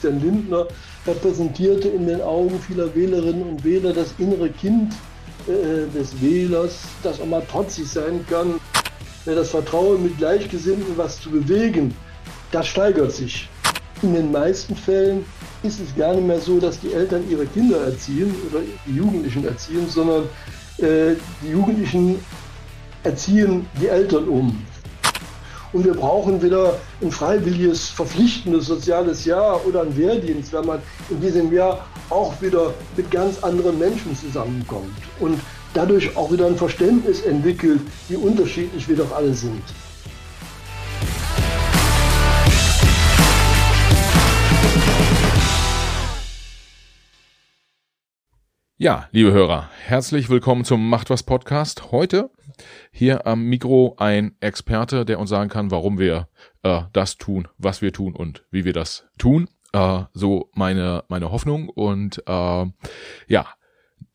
Christian Lindner repräsentierte in den Augen vieler Wählerinnen und Wähler das innere Kind äh, des Wählers, das auch mal trotzig sein kann. Das Vertrauen mit Gleichgesinnten was zu bewegen, das steigert sich. In den meisten Fällen ist es gar nicht mehr so, dass die Eltern ihre Kinder erziehen oder die Jugendlichen erziehen, sondern äh, die Jugendlichen erziehen die Eltern um. Und wir brauchen wieder ein freiwilliges, verpflichtendes soziales Jahr oder einen Wehrdienst, wenn man in diesem Jahr auch wieder mit ganz anderen Menschen zusammenkommt und dadurch auch wieder ein Verständnis entwickelt, wie unterschiedlich wir doch alle sind. Ja, liebe Hörer, herzlich willkommen zum Macht was Podcast. Heute hier am Mikro ein Experte, der uns sagen kann, warum wir äh, das tun, was wir tun und wie wir das tun. Äh, so meine meine Hoffnung und äh, ja,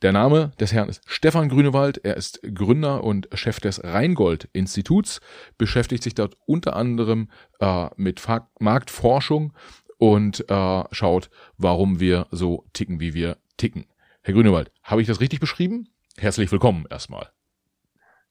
der Name des Herrn ist Stefan Grünewald. Er ist Gründer und Chef des Rheingold Instituts, beschäftigt sich dort unter anderem äh, mit Fa Marktforschung und äh, schaut, warum wir so ticken, wie wir ticken. Herr Grünewald, habe ich das richtig beschrieben? Herzlich willkommen erstmal.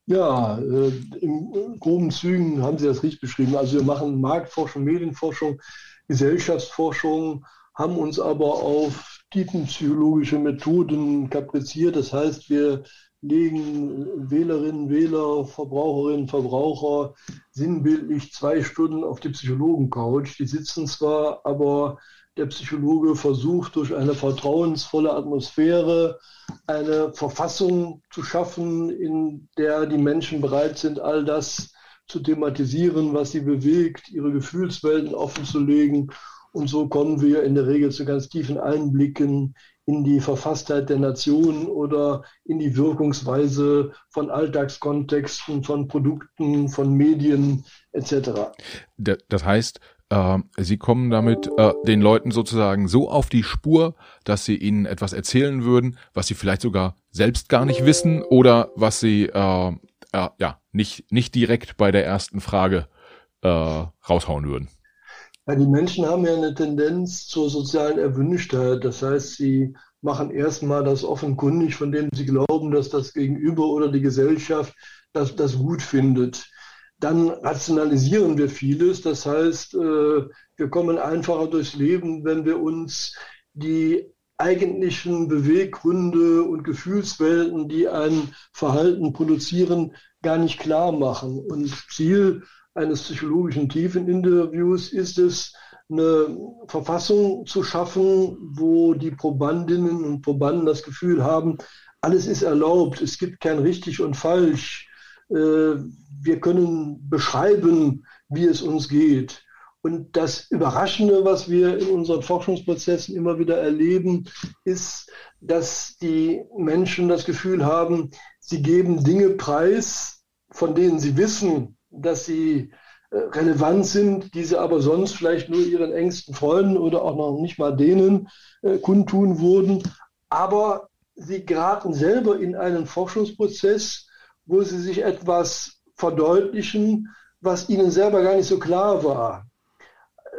Ja, äh, in groben Zügen haben Sie das richtig beschrieben. Also wir machen Marktforschung, Medienforschung, Gesellschaftsforschung, haben uns aber auf tiefenpsychologische Methoden kapriziert. Das heißt, wir legen Wählerinnen, Wähler, Verbraucherinnen, Verbraucher sinnbildlich zwei Stunden auf die Psychologen-Couch. Die sitzen zwar, aber der Psychologe versucht durch eine vertrauensvolle Atmosphäre eine Verfassung zu schaffen, in der die Menschen bereit sind, all das zu thematisieren, was sie bewegt, ihre Gefühlswelten offenzulegen. Und so kommen wir in der Regel zu ganz tiefen Einblicken in die Verfasstheit der Nation oder in die Wirkungsweise von Alltagskontexten, von Produkten, von Medien etc. Das heißt, äh, sie kommen damit äh, den Leuten sozusagen so auf die Spur, dass sie ihnen etwas erzählen würden, was sie vielleicht sogar selbst gar nicht wissen oder was sie äh, äh, ja nicht nicht direkt bei der ersten Frage äh, raushauen würden. Ja, die Menschen haben ja eine Tendenz zur sozialen Erwünschtheit. Das heißt, sie machen erstmal das offenkundig, von dem sie glauben, dass das Gegenüber oder die Gesellschaft das, das gut findet dann rationalisieren wir vieles. Das heißt, äh, wir kommen einfacher durchs Leben, wenn wir uns die eigentlichen Beweggründe und Gefühlswelten, die ein Verhalten produzieren, gar nicht klar machen. Und Ziel eines psychologischen Tiefeninterviews ist es, eine Verfassung zu schaffen, wo die Probandinnen und Probanden das Gefühl haben, alles ist erlaubt, es gibt kein richtig und falsch wir können beschreiben, wie es uns geht. Und das Überraschende, was wir in unseren Forschungsprozessen immer wieder erleben, ist, dass die Menschen das Gefühl haben, sie geben Dinge preis, von denen sie wissen, dass sie äh, relevant sind, die sie aber sonst vielleicht nur ihren engsten Freunden oder auch noch nicht mal denen äh, kundtun würden. Aber sie geraten selber in einen Forschungsprozess, wo sie sich etwas verdeutlichen, was ihnen selber gar nicht so klar war.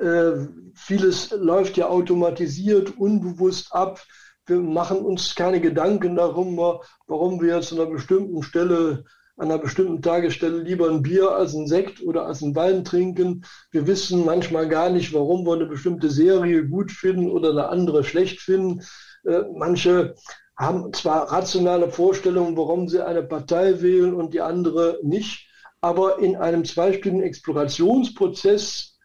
Äh, vieles läuft ja automatisiert, unbewusst ab. Wir machen uns keine Gedanken darum, warum wir jetzt an einer bestimmten Stelle, an einer bestimmten Tagesstelle lieber ein Bier als ein Sekt oder als ein Wein trinken. Wir wissen manchmal gar nicht, warum wir eine bestimmte Serie gut finden oder eine andere schlecht finden. Äh, manche haben zwar rationale Vorstellungen, warum sie eine Partei wählen und die andere nicht, aber in einem zweistündigen Explorationsprozess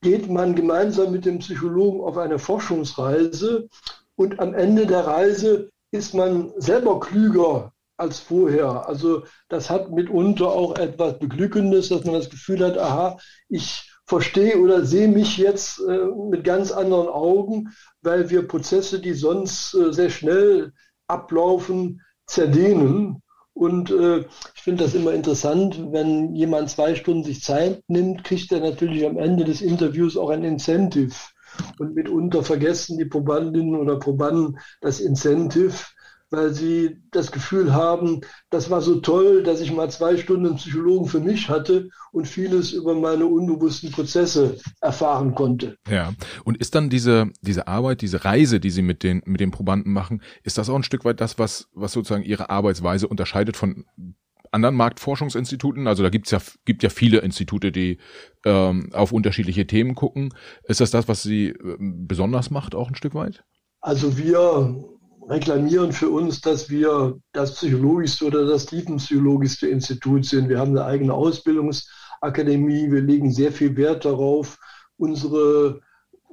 geht man gemeinsam mit dem Psychologen auf eine Forschungsreise und am Ende der Reise ist man selber klüger als vorher. Also das hat mitunter auch etwas Beglückendes, dass man das Gefühl hat, aha, ich verstehe oder sehe mich jetzt äh, mit ganz anderen Augen, weil wir Prozesse, die sonst äh, sehr schnell ablaufen, zerdehnen. Und äh, ich finde das immer interessant, wenn jemand zwei Stunden sich Zeit nimmt, kriegt er natürlich am Ende des Interviews auch ein Incentive. Und mitunter vergessen die Probandinnen oder Probanden das Incentive, weil sie das Gefühl haben, das war so toll, dass ich mal zwei Stunden Psychologen für mich hatte und vieles über meine unbewussten Prozesse erfahren konnte. Ja, und ist dann diese, diese Arbeit, diese Reise, die Sie mit den, mit den Probanden machen, ist das auch ein Stück weit das, was, was sozusagen Ihre Arbeitsweise unterscheidet von anderen Marktforschungsinstituten? Also da gibt's ja, gibt ja viele Institute, die ähm, auf unterschiedliche Themen gucken. Ist das das, was Sie äh, besonders macht, auch ein Stück weit? Also wir reklamieren für uns, dass wir das psychologischste oder das tiefenpsychologischste Institut sind. Wir haben eine eigene Ausbildungsakademie. Wir legen sehr viel Wert darauf, unsere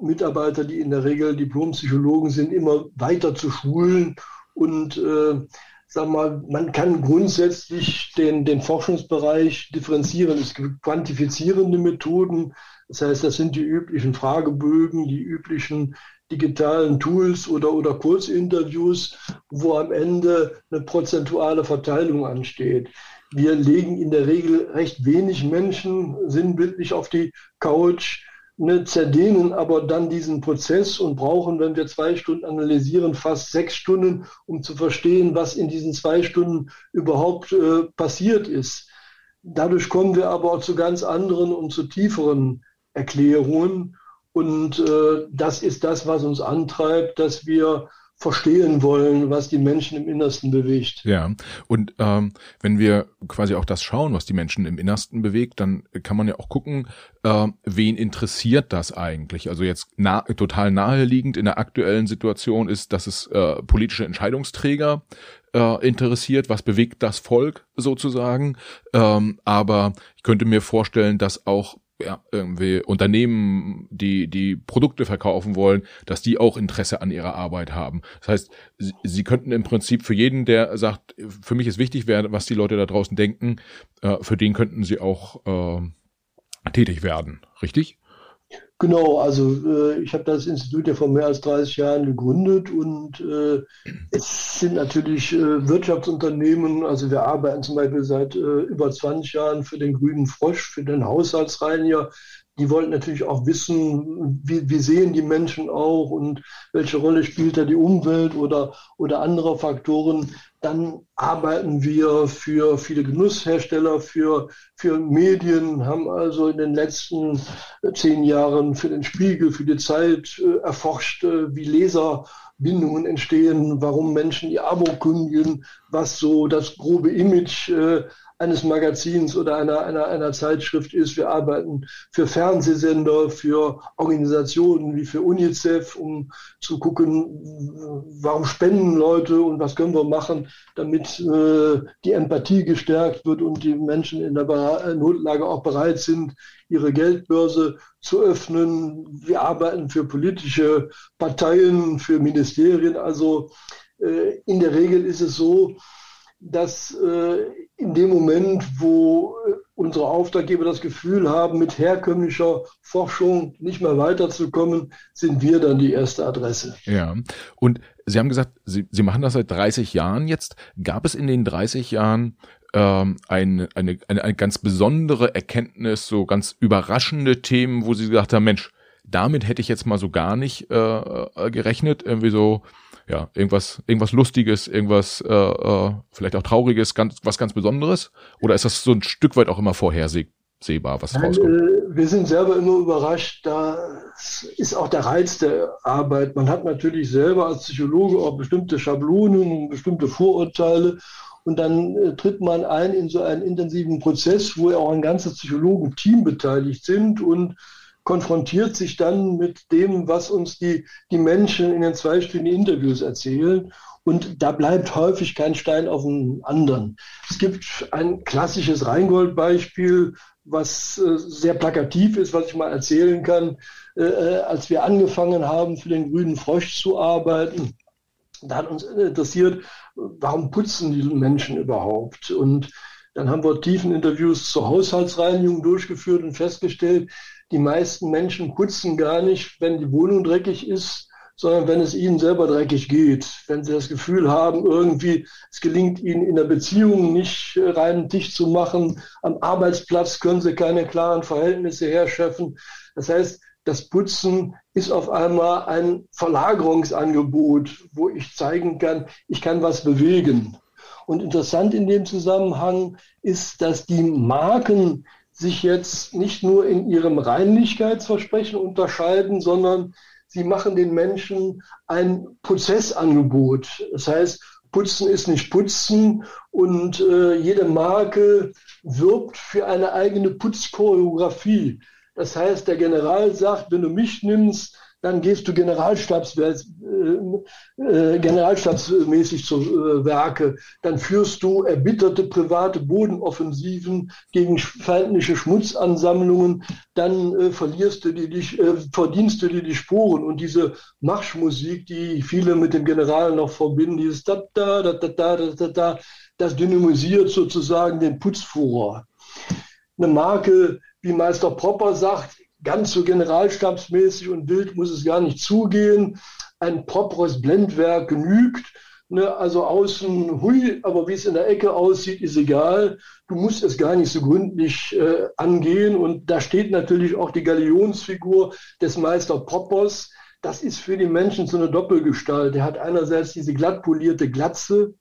Mitarbeiter, die in der Regel Diplompsychologen sind, immer weiter zu schulen und äh, sag mal, man kann grundsätzlich den, den Forschungsbereich differenzieren. Es gibt quantifizierende Methoden. Das heißt, das sind die üblichen Fragebögen, die üblichen digitalen Tools oder, oder Kurzinterviews, wo am Ende eine prozentuale Verteilung ansteht. Wir legen in der Regel recht wenig Menschen sinnbildlich auf die Couch ne, zerdehnen aber dann diesen Prozess und brauchen, wenn wir zwei Stunden analysieren, fast sechs Stunden, um zu verstehen, was in diesen zwei Stunden überhaupt äh, passiert ist. Dadurch kommen wir aber auch zu ganz anderen und zu tieferen Erklärungen. Und äh, das ist das, was uns antreibt, dass wir verstehen wollen, was die Menschen im Innersten bewegt. Ja, und ähm, wenn wir quasi auch das schauen, was die Menschen im Innersten bewegt, dann kann man ja auch gucken, äh, wen interessiert das eigentlich? Also jetzt na total naheliegend in der aktuellen Situation ist, dass es äh, politische Entscheidungsträger äh, interessiert, was bewegt das Volk sozusagen. Ähm, aber ich könnte mir vorstellen, dass auch ja, irgendwie Unternehmen, die die Produkte verkaufen wollen, dass die auch Interesse an ihrer Arbeit haben. Das heißt, sie, sie könnten im Prinzip für jeden, der sagt, für mich ist wichtig, wer, was die Leute da draußen denken, äh, für den könnten sie auch äh, tätig werden, richtig? Genau, also äh, ich habe das Institut ja vor mehr als 30 Jahren gegründet und äh, es sind natürlich äh, Wirtschaftsunternehmen, also wir arbeiten zum Beispiel seit äh, über 20 Jahren für den Grünen Frosch, für den Haushaltsreiniger, die wollten natürlich auch wissen, wie, wie sehen die Menschen auch und welche Rolle spielt da die Umwelt oder, oder andere Faktoren. Dann arbeiten wir für viele Genusshersteller, für, für Medien, haben also in den letzten zehn Jahren für den Spiegel, für die Zeit äh, erforscht, äh, wie Leserbindungen entstehen, warum Menschen ihr Abo kündigen, was so das grobe Image äh, eines Magazins oder einer, einer, einer Zeitschrift ist. Wir arbeiten für Fernsehsender, für Organisationen wie für UNICEF, um zu gucken, warum spenden Leute und was können wir machen, damit äh, die Empathie gestärkt wird und die Menschen in der Notlage auch bereit sind, ihre Geldbörse zu öffnen. Wir arbeiten für politische Parteien, für Ministerien. Also äh, in der Regel ist es so, dass äh, in dem Moment, wo äh, unsere Auftraggeber das Gefühl haben, mit herkömmlicher Forschung nicht mehr weiterzukommen, sind wir dann die erste Adresse. Ja, und Sie haben gesagt, Sie, Sie machen das seit 30 Jahren jetzt. Gab es in den 30 Jahren ähm, eine, eine, eine, eine ganz besondere Erkenntnis, so ganz überraschende Themen, wo Sie gesagt haben, Mensch, damit hätte ich jetzt mal so gar nicht äh, äh gerechnet, irgendwie so ja, irgendwas, irgendwas Lustiges, irgendwas äh, äh, vielleicht auch Trauriges, ganz, was ganz Besonderes? Oder ist das so ein Stück weit auch immer vorhersehbar, was rauskommt? Äh, wir sind selber immer überrascht. Da ist auch der Reiz der Arbeit. Man hat natürlich selber als Psychologe auch bestimmte Schablonen, bestimmte Vorurteile. Und dann äh, tritt man ein in so einen intensiven Prozess, wo ja auch ein ganzes Psychologenteam beteiligt sind und konfrontiert sich dann mit dem, was uns die, die Menschen in den zweistündigen Interviews erzählen. Und da bleibt häufig kein Stein auf dem anderen. Es gibt ein klassisches Rheingold-Beispiel, was äh, sehr plakativ ist, was ich mal erzählen kann. Äh, äh als wir angefangen haben, für den grünen Frosch zu arbeiten, da hat uns interessiert, warum putzen die Menschen überhaupt? Und dann haben wir tiefen Interviews zur Haushaltsreinigung durchgeführt und festgestellt, die meisten Menschen putzen gar nicht, wenn die Wohnung dreckig ist, sondern wenn es ihnen selber dreckig geht. Wenn sie das Gefühl haben, irgendwie, es gelingt ihnen in der Beziehung nicht äh, reinen Tisch zu machen, am Arbeitsplatz können sie keine klaren Verhältnisse herrschaffen. Das heißt, das Putzen ist auf einmal ein Verlagerungsangebot, wo ich zeigen kann, ich kann was bewegen. Und interessant in dem Zusammenhang ist, dass die Marken sich jetzt nicht nur in ihrem Reinlichkeitsversprechen unterscheiden, sondern sie machen den Menschen ein Prozessangebot. Das heißt, Putzen ist nicht Putzen und äh, jede Marke wirbt für eine eigene Putzchoreografie. Das heißt, der General sagt, wenn du mich nimmst, dann gehst du Generalstabs, äh, äh, generalstabsmäßig zu äh, Werke. Dann führst du erbitterte private Bodenoffensiven gegen feindliche Schmutzansammlungen. Dann äh, verlierst du die, die, äh, verdienst du dir die Spuren. Und diese Marschmusik, die viele mit dem General noch verbinden, dieses da da da da da da da, das dynamisiert sozusagen den Putzfuror. Eine Marke, wie Meister Popper sagt, ganz so generalstabsmäßig und wild muss es gar nicht zugehen. Ein properes Blendwerk genügt. Ne, also außen, hui, aber wie es in der Ecke aussieht, ist egal. Du musst es gar nicht so gründlich äh, angehen. Und da steht natürlich auch die Galionsfigur des Meister Poppers. Das ist für die Menschen so eine Doppelgestalt. Er hat einerseits diese glatt polierte Glatze,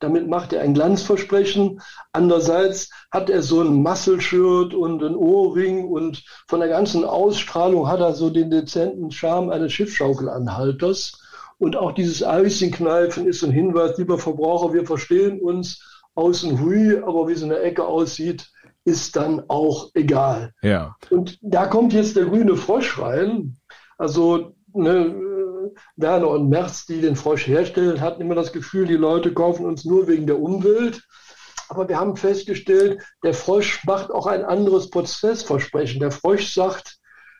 damit macht er ein Glanzversprechen. Andererseits hat er so ein Muscle-Shirt und ein Ohrring und von der ganzen Ausstrahlung hat er so den dezenten Charme eines Schiffschaukelanhalters. Und auch dieses Eicchenkneifen ist ein Hinweis, lieber Verbraucher, wir verstehen uns außen hui, aber wie es in der Ecke aussieht, ist dann auch egal. Ja. Und da kommt jetzt der grüne Frosch rein. Also ne, Werner und Merz, die den Frosch herstellen, hatten immer das Gefühl, die Leute kaufen uns nur wegen der Umwelt. Aber wir haben festgestellt, der Frosch macht auch ein anderes Prozessversprechen. Der Frosch sagt,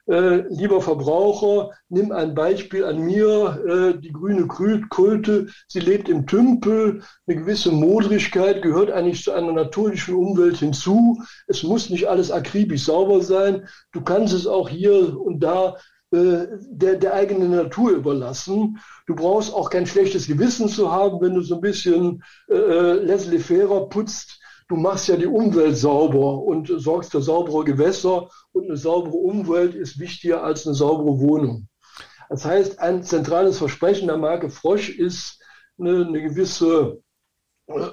äh, lieber Verbraucher, nimm ein Beispiel an mir, äh, die grüne Kulte, sie lebt im Tümpel, eine gewisse Modrigkeit gehört eigentlich zu einer natürlichen Umwelt hinzu. Es muss nicht alles akribisch sauber sein. Du kannst es auch hier und da der, der eigenen Natur überlassen. Du brauchst auch kein schlechtes Gewissen zu haben, wenn du so ein bisschen äh, äh laissez-faire putzt. Du machst ja die Umwelt sauber und sorgst für saubere Gewässer und eine saubere Umwelt ist wichtiger als eine saubere Wohnung. Das heißt, ein zentrales Versprechen der Marke Frosch ist eine, eine gewisse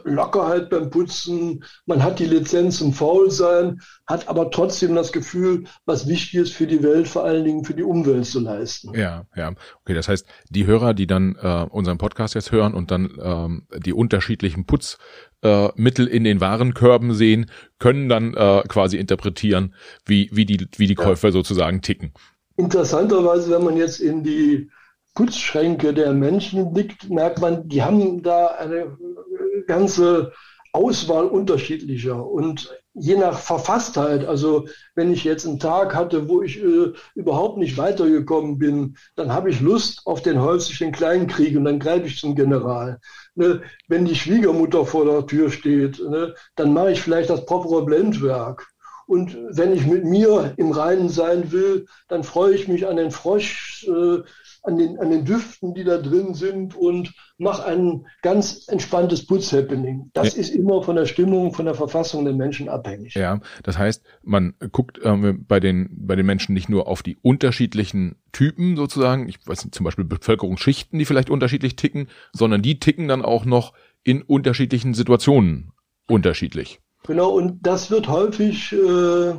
Lockerheit beim Putzen, man hat die Lizenz zum Faulsein, hat aber trotzdem das Gefühl, was wichtig ist für die Welt, vor allen Dingen für die Umwelt zu leisten. Ja, ja. Okay, das heißt, die Hörer, die dann äh, unseren Podcast jetzt hören und dann ähm, die unterschiedlichen Putzmittel äh, in den Warenkörben sehen, können dann äh, quasi interpretieren, wie, wie die, wie die Käufer ja. sozusagen ticken. Interessanterweise, wenn man jetzt in die Putzschränke der Menschen blickt, merkt man, die haben da eine ganze Auswahl unterschiedlicher und je nach Verfasstheit, also wenn ich jetzt einen Tag hatte, wo ich äh, überhaupt nicht weitergekommen bin, dann habe ich Lust auf den häuslichen Kleinkrieg und dann greife ich zum General. Ne? Wenn die Schwiegermutter vor der Tür steht, ne? dann mache ich vielleicht das propere Blendwerk. Und wenn ich mit mir im Reinen sein will, dann freue ich mich an den Frosch, äh, an den, an den Düften, die da drin sind und mach ein ganz entspanntes Putz-Happening. Das ja. ist immer von der Stimmung, von der Verfassung der Menschen abhängig. Ja, das heißt, man guckt äh, bei den, bei den Menschen nicht nur auf die unterschiedlichen Typen sozusagen, ich weiß nicht, zum Beispiel Bevölkerungsschichten, die vielleicht unterschiedlich ticken, sondern die ticken dann auch noch in unterschiedlichen Situationen unterschiedlich. Genau, und das wird häufig äh,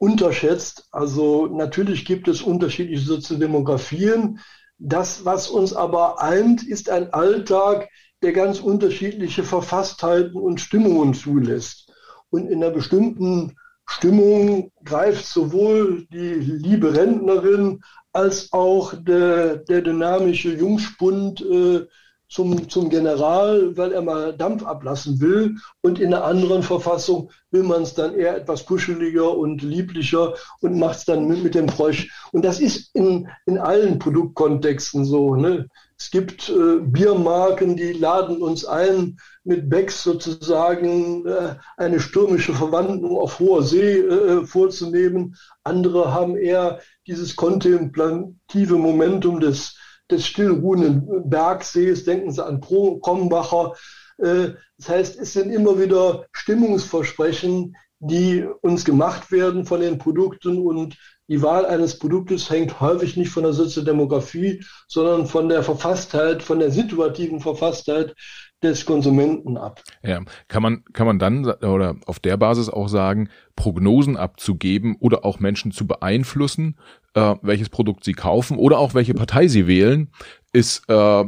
unterschätzt. Also natürlich gibt es unterschiedliche Soziodemografien. Das, was uns aber eint, ist ein Alltag, der ganz unterschiedliche Verfasstheiten und Stimmungen zulässt. Und in einer bestimmten Stimmung greift sowohl die liebe Rentnerin als auch der, der dynamische Jungspund äh, zum, zum General, weil er mal Dampf ablassen will. Und in einer anderen Verfassung will man es dann eher etwas kuscheliger und lieblicher und macht es dann mit, mit dem Frosch. Und das ist in, in allen Produktkontexten so. Ne? Es gibt äh, Biermarken, die laden uns ein, mit Becks sozusagen äh, eine stürmische Verwandlung auf hoher See äh, vorzunehmen. Andere haben eher dieses kontemplative Momentum des des stillruhenden Bergsees, denken Sie an Krombacher. Äh, das heißt, es sind immer wieder Stimmungsversprechen, die uns gemacht werden von den Produkten und die Wahl eines Produktes hängt häufig nicht von der Sozialdemografie, sondern von der Verfasstheit, von der situativen Verfasstheit des Konsumenten ab. Ja, kann man, kann man dann oder auf der Basis auch sagen, Prognosen abzugeben oder auch Menschen zu beeinflussen, äh, welches Produkt sie kaufen oder auch welche Partei sie wählen, ist äh,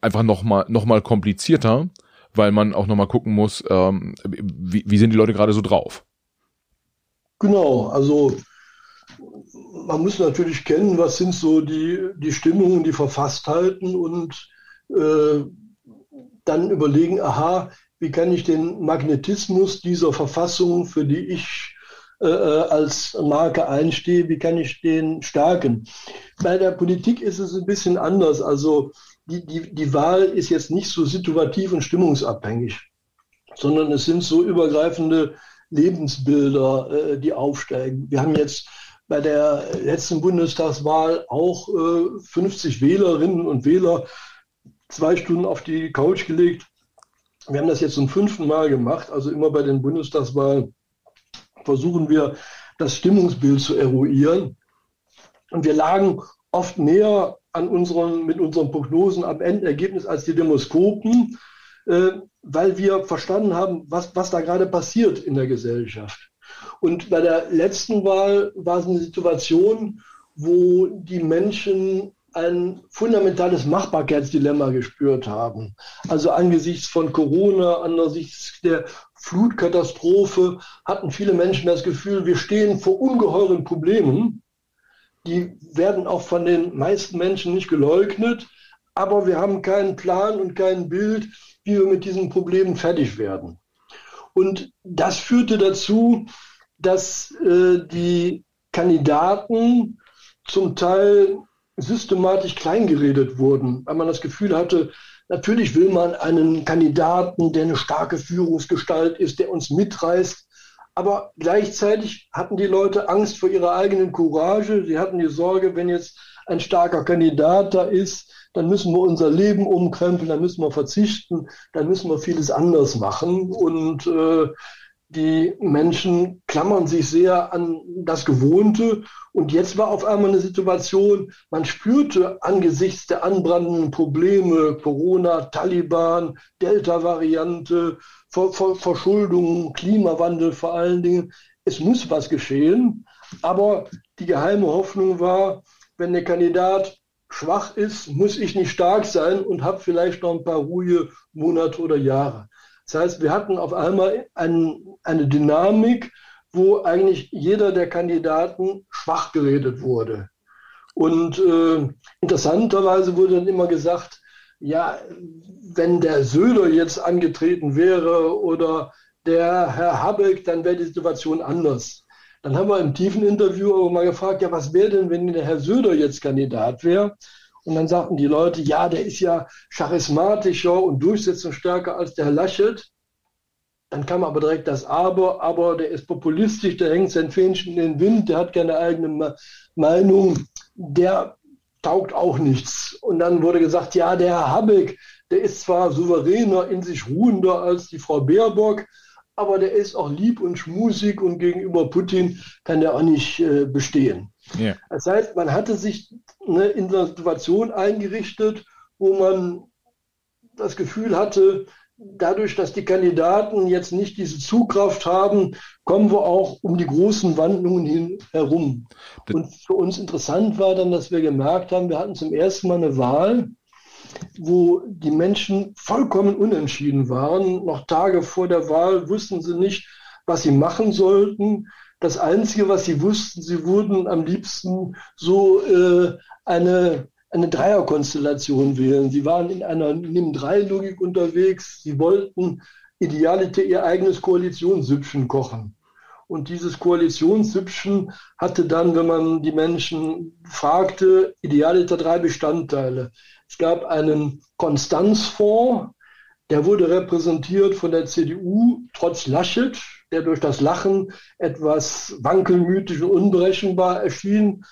einfach nochmal noch mal komplizierter, weil man auch nochmal gucken muss, ähm, wie, wie sind die Leute gerade so drauf. Genau, also man muss natürlich kennen, was sind so die, die Stimmungen, die Verfasstheiten und äh, dann überlegen, aha, wie kann ich den Magnetismus dieser Verfassung, für die ich äh, äh, als Marke einstehe, wie kann ich den stärken? Bei der Politik ist es ein bisschen anders. Also die, die, die Wahl ist jetzt nicht so situativ und stimmungsabhängig, sondern es sind so übergreifende Lebensbilder, äh, die aufsteigen. Wir haben jetzt bei der letzten Bundestagswahl auch äh, 50 Wählerinnen und Wähler zwei Stunden auf die Couch gelegt. Wir haben das jetzt zum fünften Mal gemacht. Also immer bei den Bundestagswahlen versuchen wir, das Stimmungsbild zu eruieren. Und wir lagen oft näher an unseren, mit unseren Prognosen am Endergebnis als die Demoskopen, äh, weil wir verstanden haben, was, was da gerade passiert in der Gesellschaft. Und bei der letzten Wahl war es eine Situation, wo die Menschen ein fundamentales Machbarkeitsdilemma gespürt haben. Also angesichts von Corona, angesichts der Flutkatastrophe hatten viele Menschen das Gefühl, wir stehen vor ungeheuren Problemen. Die werden auch von den meisten Menschen nicht geleugnet, aber wir haben keinen Plan und kein Bild, wie wir mit diesen Problemen fertig werden. Und das führte dazu, dass äh, die Kandidaten zum Teil systematisch kleingeredet wurden, weil man das Gefühl hatte, natürlich will man einen Kandidaten, der eine starke Führungsgestalt ist, der uns mitreißt. Aber gleichzeitig hatten die Leute Angst vor ihrer eigenen Courage. Sie hatten die Sorge, wenn jetzt ein starker Kandidat da ist, dann müssen wir unser Leben umkrempeln, dann müssen wir verzichten, dann müssen wir vieles anders machen. Und äh, die Menschen klammern sich sehr an das Gewohnte. Und jetzt war auf einmal eine Situation, man spürte angesichts der anbrandenden Probleme, Corona, Taliban, Delta-Variante, Ver Ver Verschuldung, Klimawandel vor allen Dingen, es muss was geschehen. Aber die geheime Hoffnung war, wenn der Kandidat schwach ist, muss ich nicht stark sein und habe vielleicht noch ein paar ruhige Monate oder Jahre. Das heißt, wir hatten auf einmal ein, eine Dynamik, wo eigentlich jeder der Kandidaten schwach geredet wurde. Und äh, interessanterweise wurde dann immer gesagt, ja, wenn der Söder jetzt angetreten wäre oder der Herr Habeck, dann wäre die Situation anders. Dann haben wir im tiefen Interview aber mal gefragt, ja, was wäre denn, wenn der Herr Söder jetzt Kandidat wäre? Und dann sagten die Leute, ja, der ist ja charismatischer und durchsetzungsstärker als der Herr Laschet. Dann kam aber direkt das Aber, aber der ist populistisch, der hängt sein Fähnchen in den Wind, der hat keine eigene Meinung, der taugt auch nichts. Und dann wurde gesagt, ja, der Herr Habeck, der ist zwar souveräner, in sich ruhender als die Frau Baerbock, aber der ist auch lieb und schmusig und gegenüber Putin kann der auch nicht äh, bestehen. Yeah. Das heißt, man hatte sich ne, in einer Situation eingerichtet, wo man das Gefühl hatte, dadurch, dass die Kandidaten jetzt nicht diese Zugkraft haben, kommen wir auch um die großen Wandlungen hin herum. Und für uns interessant war dann, dass wir gemerkt haben, wir hatten zum ersten Mal eine Wahl, wo die Menschen vollkommen unentschieden waren. Noch Tage vor der Wahl wussten sie nicht, was sie machen sollten. Das Einzige, was sie wussten, sie wurden am liebsten so äh, eine, eine Dreierkonstellation wählen. Sie waren in einer Nimm-Drei-Logik unterwegs. Sie wollten idealite ihr eigenes Koalitionssüppchen kochen. Und dieses Koalitionssüppchen hatte dann, wenn man die Menschen fragte, idealiter drei Bestandteile. Es gab einen Konstanzfonds, der wurde repräsentiert von der CDU, trotz Laschet, der durch das Lachen etwas wankelmütig und unberechenbar erschien,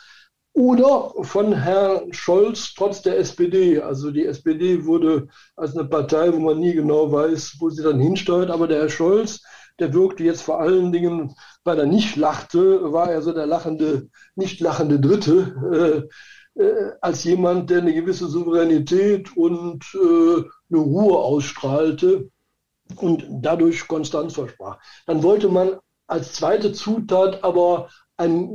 oder von Herrn Scholz trotz der SPD. Also die SPD wurde als eine Partei, wo man nie genau weiß, wo sie dann hinsteuert, aber der Herr Scholz der wirkte jetzt vor allen Dingen, weil er nicht lachte, war er so der lachende, nicht lachende Dritte, äh, als jemand, der eine gewisse Souveränität und äh, eine Ruhe ausstrahlte und dadurch Konstanz versprach. Dann wollte man als zweite Zutat aber ein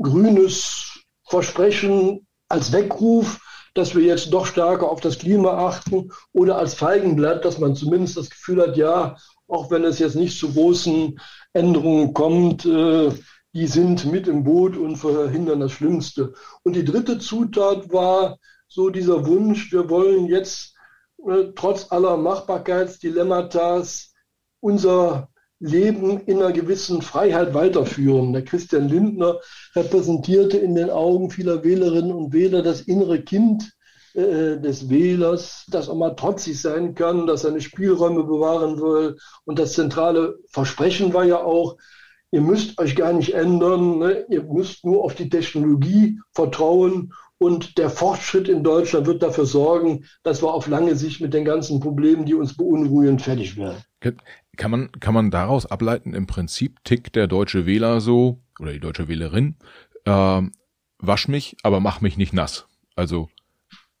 grünes Versprechen als Weckruf, dass wir jetzt doch stärker auf das Klima achten oder als Feigenblatt, dass man zumindest das Gefühl hat, ja, auch wenn es jetzt nicht zu großen Änderungen kommt, äh, die sind mit im Boot und verhindern das Schlimmste. Und die dritte Zutat war so dieser Wunsch, wir wollen jetzt äh, trotz aller Machbarkeitsdilemmatas unser Leben in einer gewissen Freiheit weiterführen. Der Christian Lindner repräsentierte in den Augen vieler Wählerinnen und Wähler das innere Kind äh, des Wählers, das auch mal trotzig sein kann, dass seine Spielräume bewahren will. Und das zentrale Versprechen war ja auch, ihr müsst euch gar nicht ändern, ne? ihr müsst nur auf die Technologie vertrauen und der Fortschritt in Deutschland wird dafür sorgen, dass wir auf lange Sicht mit den ganzen Problemen, die uns beunruhigen, fertig werden. Kann man, kann man daraus ableiten, im Prinzip tickt der deutsche Wähler so, oder die deutsche Wählerin, äh, wasch mich, aber mach mich nicht nass. Also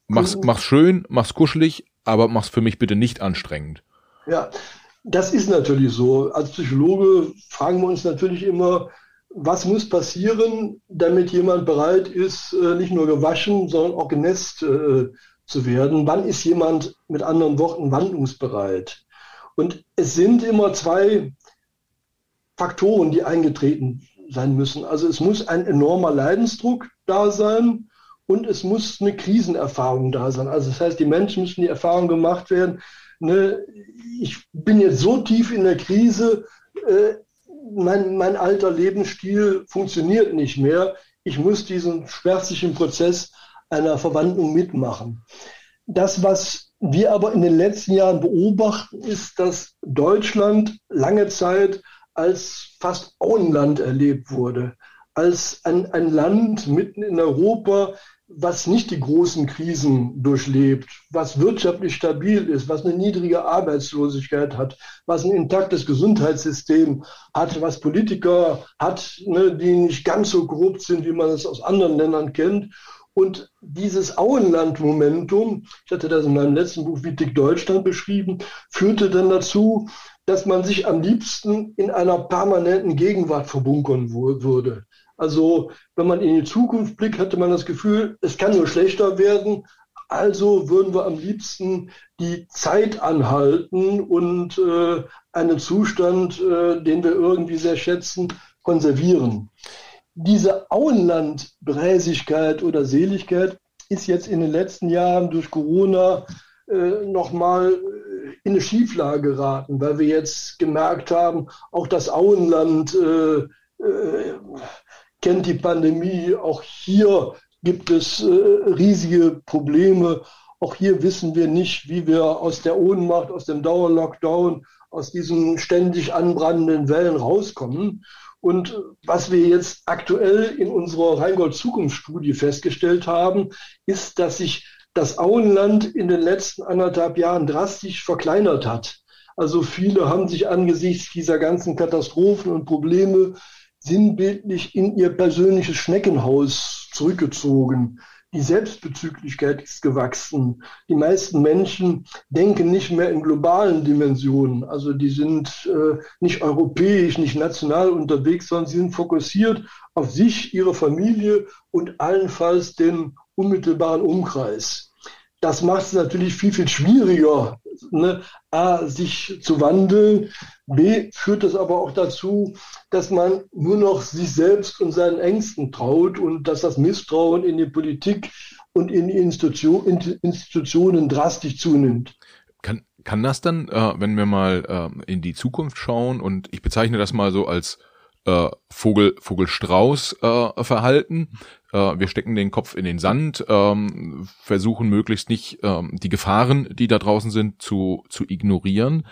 mach's, mach's schön, mach's kuschelig, aber mach's für mich bitte nicht anstrengend. Ja, das ist natürlich so. Als Psychologe fragen wir uns natürlich immer, was muss passieren, damit jemand bereit ist, äh, nicht nur gewaschen, sondern auch genässt äh, zu werden? Wann ist jemand mit anderen Worten wandlungsbereit? Und es sind immer zwei Faktoren, die eingetreten sein müssen. Also es muss ein enormer Leidensdruck da sein und es muss eine Krisenerfahrung da sein. Also das heißt, die Menschen müssen die Erfahrung gemacht werden, ne, ich bin jetzt so tief in der Krise, äh, mein, mein alter Lebensstil funktioniert nicht mehr. Ich muss diesen schmerzlichen Prozess einer Verwandlung mitmachen. Das, was wir aber in den letzten Jahren beobachten, ist, dass Deutschland lange Zeit als fast Auenland erlebt wurde, als ein, ein Land mitten in Europa, was nicht die großen Krisen durchlebt, was wirtschaftlich stabil ist, was eine niedrige Arbeitslosigkeit hat, was ein intaktes Gesundheitssystem hat, was Politiker hat, ne, die nicht ganz so korrupt sind, wie man es aus anderen Ländern kennt und dieses Auenland-Momentum, ich hatte das in meinem letzten Buch Wie dick Deutschland beschrieben, führte dann dazu, dass man sich am liebsten in einer permanenten Gegenwart verbunkern würde. Also wenn man in die Zukunft blickt, hatte man das Gefühl, es kann nur schlechter werden. Also würden wir am liebsten die Zeit anhalten und äh, einen Zustand, äh, den wir irgendwie sehr schätzen, konservieren diese Auenland-Bräsigkeit oder Seligkeit ist jetzt in den letzten Jahren durch Corona äh, nochmal äh, in eine Schieflage geraten, weil wir jetzt gemerkt haben, auch das Auenland äh, äh, kennt die Pandemie, auch hier gibt es äh, riesige Probleme. Auch hier wissen wir nicht, wie wir aus der Ohnmacht, aus dem Dauerlockdown, aus diesen ständig anbrandenden Wellen rauskommen. Und was wir jetzt aktuell in unserer Rheingold-Zukunftsstudie festgestellt haben, ist, dass sich das Auenland in den letzten anderthalb Jahren drastisch verkleinert hat. Also viele haben sich angesichts dieser ganzen Katastrophen und Probleme sinnbildlich in ihr persönliches Schneckenhaus zurückgezogen. Die Selbstbezüglichkeit ist gewachsen. Die meisten Menschen denken nicht mehr in globalen Dimensionen. Also die sind äh, nicht europäisch, nicht national unterwegs, sondern sie sind fokussiert auf sich, ihre Familie und allenfalls den unmittelbaren Umkreis. Das macht es natürlich viel, viel schwieriger, ne? A, sich zu wandeln. B, führt es aber auch dazu, dass man nur noch sich selbst und seinen Ängsten traut und dass das Misstrauen in die Politik und in die Institution, Institutionen drastisch zunimmt. Kann, kann das dann, äh, wenn wir mal äh, in die Zukunft schauen und ich bezeichne das mal so als äh, Vogel, Vogelstrauß äh, wir stecken den Kopf in den Sand, ähm, versuchen möglichst nicht ähm, die Gefahren, die da draußen sind, zu, zu ignorieren.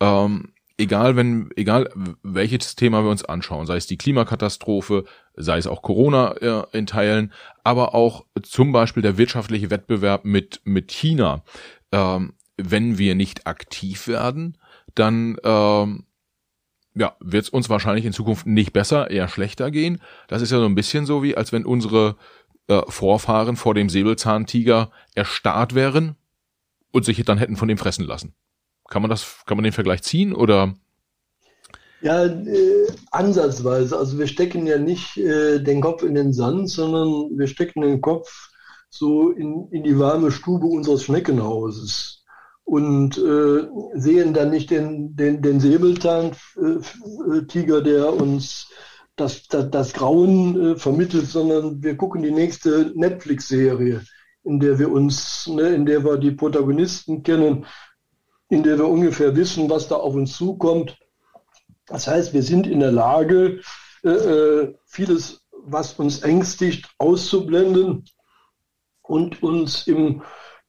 Ähm, egal wenn, egal welches Thema wir uns anschauen, sei es die Klimakatastrophe, sei es auch Corona äh, in Teilen, aber auch zum Beispiel der wirtschaftliche Wettbewerb mit, mit China. Ähm, wenn wir nicht aktiv werden, dann ähm, ja, wird es uns wahrscheinlich in Zukunft nicht besser, eher schlechter gehen. Das ist ja so ein bisschen so wie, als wenn unsere äh, Vorfahren vor dem Säbelzahntiger erstarrt wären und sich dann hätten von dem fressen lassen. Kann man das, kann man den Vergleich ziehen oder? Ja, äh, ansatzweise. Also wir stecken ja nicht äh, den Kopf in den Sand, sondern wir stecken den Kopf so in, in die warme Stube unseres Schneckenhauses und äh, sehen dann nicht den, den, den Säbelzahntiger, der uns das, das, das Grauen äh, vermittelt, sondern wir gucken die nächste Netflix-Serie, in der wir uns, ne, in der wir die Protagonisten kennen, in der wir ungefähr wissen, was da auf uns zukommt. Das heißt, wir sind in der Lage, äh, äh vieles, was uns ängstigt, auszublenden und uns im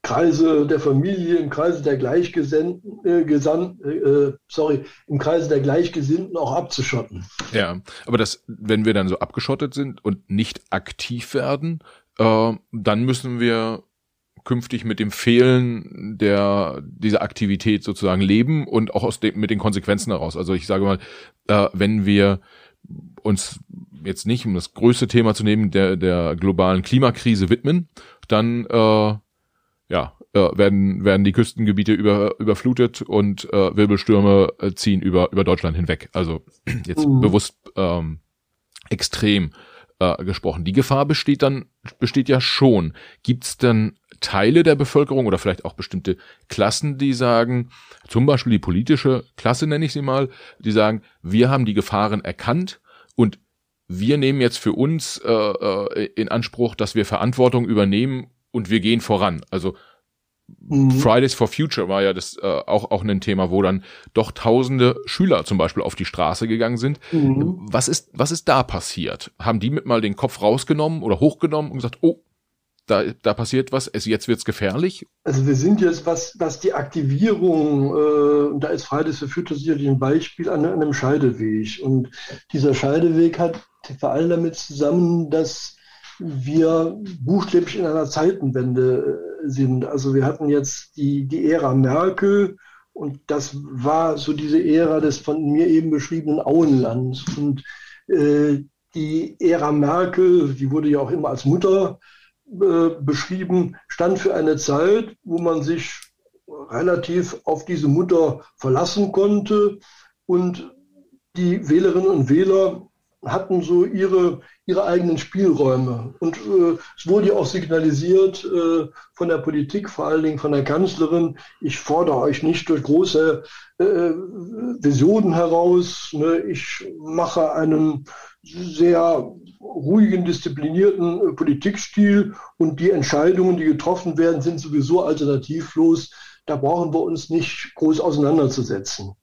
Kreise der Familie, im Kreise der Gleichgesinnten, äh, Gesan äh, sorry, im Kreise der Gleichgesinnten auch abzuschotten. Ja, aber das, wenn wir dann so abgeschottet sind und nicht aktiv werden, äh, dann müssen wir künftig mit dem Fehlen der dieser Aktivität sozusagen leben und auch aus dem mit den Konsequenzen daraus. Also ich sage mal, äh, wenn wir uns jetzt nicht, um das größte Thema zu nehmen, der der globalen Klimakrise widmen, dann äh, ja, äh, werden, werden die Küstengebiete über, überflutet und äh, Wirbelstürme äh, ziehen über, über Deutschland hinweg. Also jetzt mhm. bewusst ähm, extrem äh, gesprochen. Die Gefahr besteht dann, besteht ja schon. Gibt es denn Teile der Bevölkerung oder vielleicht auch bestimmte Klassen, die sagen, zum Beispiel die politische Klasse nenne ich sie mal, die sagen, wir haben die Gefahren erkannt und wir nehmen jetzt für uns äh, äh in Anspruch, dass wir Verantwortung übernehmen und wir gehen voran. Also mhm. Fridays for Future war ja das äh, auch auch ein Thema, wo dann doch tausende Schüler zum Beispiel auf die Straße gegangen sind. Mhm. Was ist was ist da passiert? Haben die mit mal den Kopf rausgenommen oder hochgenommen und gesagt, oh da, da passiert was, es, jetzt wird's gefährlich? Also wir sind jetzt, was, was die Aktivierung, äh, da ist Fridays for Future sicherlich ein Beispiel an, an einem Scheideweg. Und dieser Scheideweg hat vor allem damit zusammen, dass wir buchstäblich in einer Zeitenwende äh, sind. Also wir hatten jetzt die, die Ära Merkel und das war so diese Ära des von mir eben beschriebenen Auenlands. Und äh, die Ära Merkel, die wurde ja auch immer als Mutter äh, beschrieben, stand für eine Zeit, wo man sich relativ auf diese Mutter verlassen konnte und die Wählerinnen und Wähler hatten so ihre, ihre eigenen Spielräume. Und äh, es wurde ja auch signalisiert äh, von der Politik, vor allen Dingen von der Kanzlerin, ich fordere euch nicht durch große äh, Visionen heraus. Ne? Ich mache einen sehr ruhigen, disziplinierten äh, Politikstil und die Entscheidungen, die getroffen werden, sind sowieso alternativlos. Da brauchen wir uns nicht groß auseinanderzusetzen.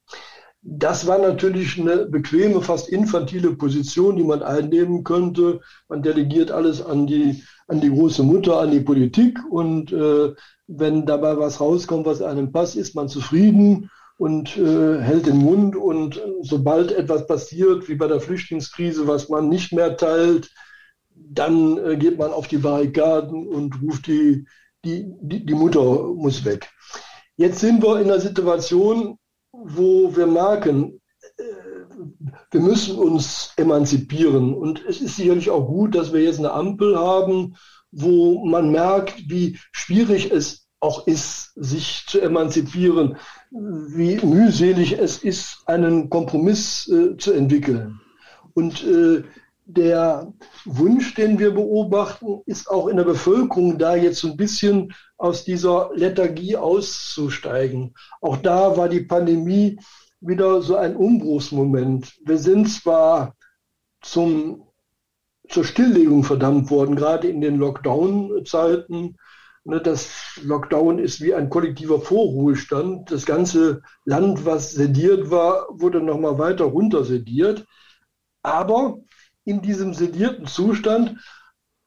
Das war natürlich eine bequeme, fast infantile Position, die man einnehmen könnte. Man delegiert alles an die, an die große Mutter, an die Politik und äh, wenn dabei was rauskommt, was einem passt, ist man zufrieden und äh, hält den Mund und sobald etwas passiert, wie bei der Flüchtlingskrise, was man nicht mehr teilt, dann äh, geht man auf die Barrikaden und ruft die, die, die, die Mutter muss weg. Jetzt sind wir in einer Situation, wo wir merken, äh, wir müssen uns emanzipieren. Und es ist sicherlich auch gut, dass wir jetzt eine Ampel haben, wo man merkt, wie schwierig es auch ist, sich zu emanzipieren, wie mühselig es ist, einen Kompromiss äh, zu entwickeln. Und äh, der Wunsch, den wir beobachten, ist auch in der Bevölkerung da jetzt ein bisschen aus dieser Lethargie auszusteigen. Auch da war die Pandemie wieder so ein Umbruchsmoment. Wir sind zwar zum, zur Stilllegung verdammt worden, gerade in den Lockdown-Zeiten. Ne, das Lockdown ist wie ein kollektiver Vorruhestand. Das ganze Land, was sediert war, wurde nochmal weiter runter sediert. Aber in diesem sedierten Zustand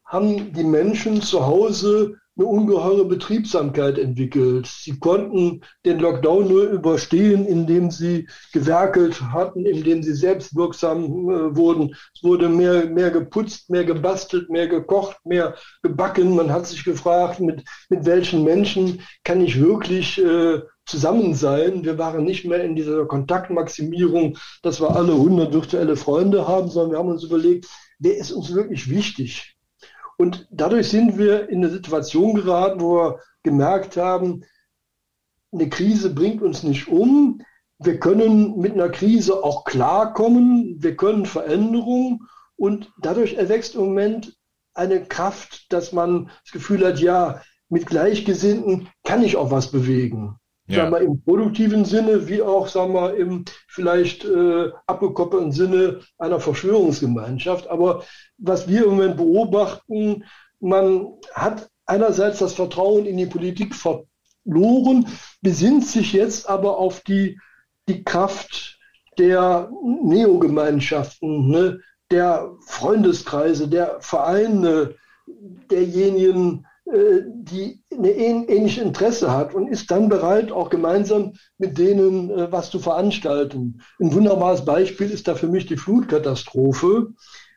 haben die Menschen zu Hause eine ungeheure Betriebsamkeit entwickelt. Sie konnten den Lockdown nur überstehen, indem sie gewerkelt hatten, indem sie selbstwirksam äh, wurden. Es wurde mehr, mehr geputzt, mehr gebastelt, mehr gekocht, mehr gebacken. Man hat sich gefragt, mit, mit welchen Menschen kann ich wirklich äh, Zusammensein. Wir waren nicht mehr in dieser Kontaktmaximierung, dass wir alle 100 virtuelle Freunde haben, sondern wir haben uns überlegt, wer ist uns wirklich wichtig? Und dadurch sind wir in eine Situation geraten, wo wir gemerkt haben, eine Krise bringt uns nicht um. Wir können mit einer Krise auch klarkommen. Wir können Veränderungen. Und dadurch erwächst im Moment eine Kraft, dass man das Gefühl hat, ja, mit Gleichgesinnten kann ich auch was bewegen. Ja. Sagen wir, im produktiven Sinne wie auch sagen wir, im vielleicht äh, abgekoppelten Sinne einer Verschwörungsgemeinschaft. Aber was wir im Moment beobachten, man hat einerseits das Vertrauen in die Politik verloren, besinnt sich jetzt aber auf die, die Kraft der Neogemeinschaften, ne, der Freundeskreise, der Vereine, derjenigen, die ein ähnliches Interesse hat und ist dann bereit, auch gemeinsam mit denen äh, was zu veranstalten. Ein wunderbares Beispiel ist da für mich die Flutkatastrophe.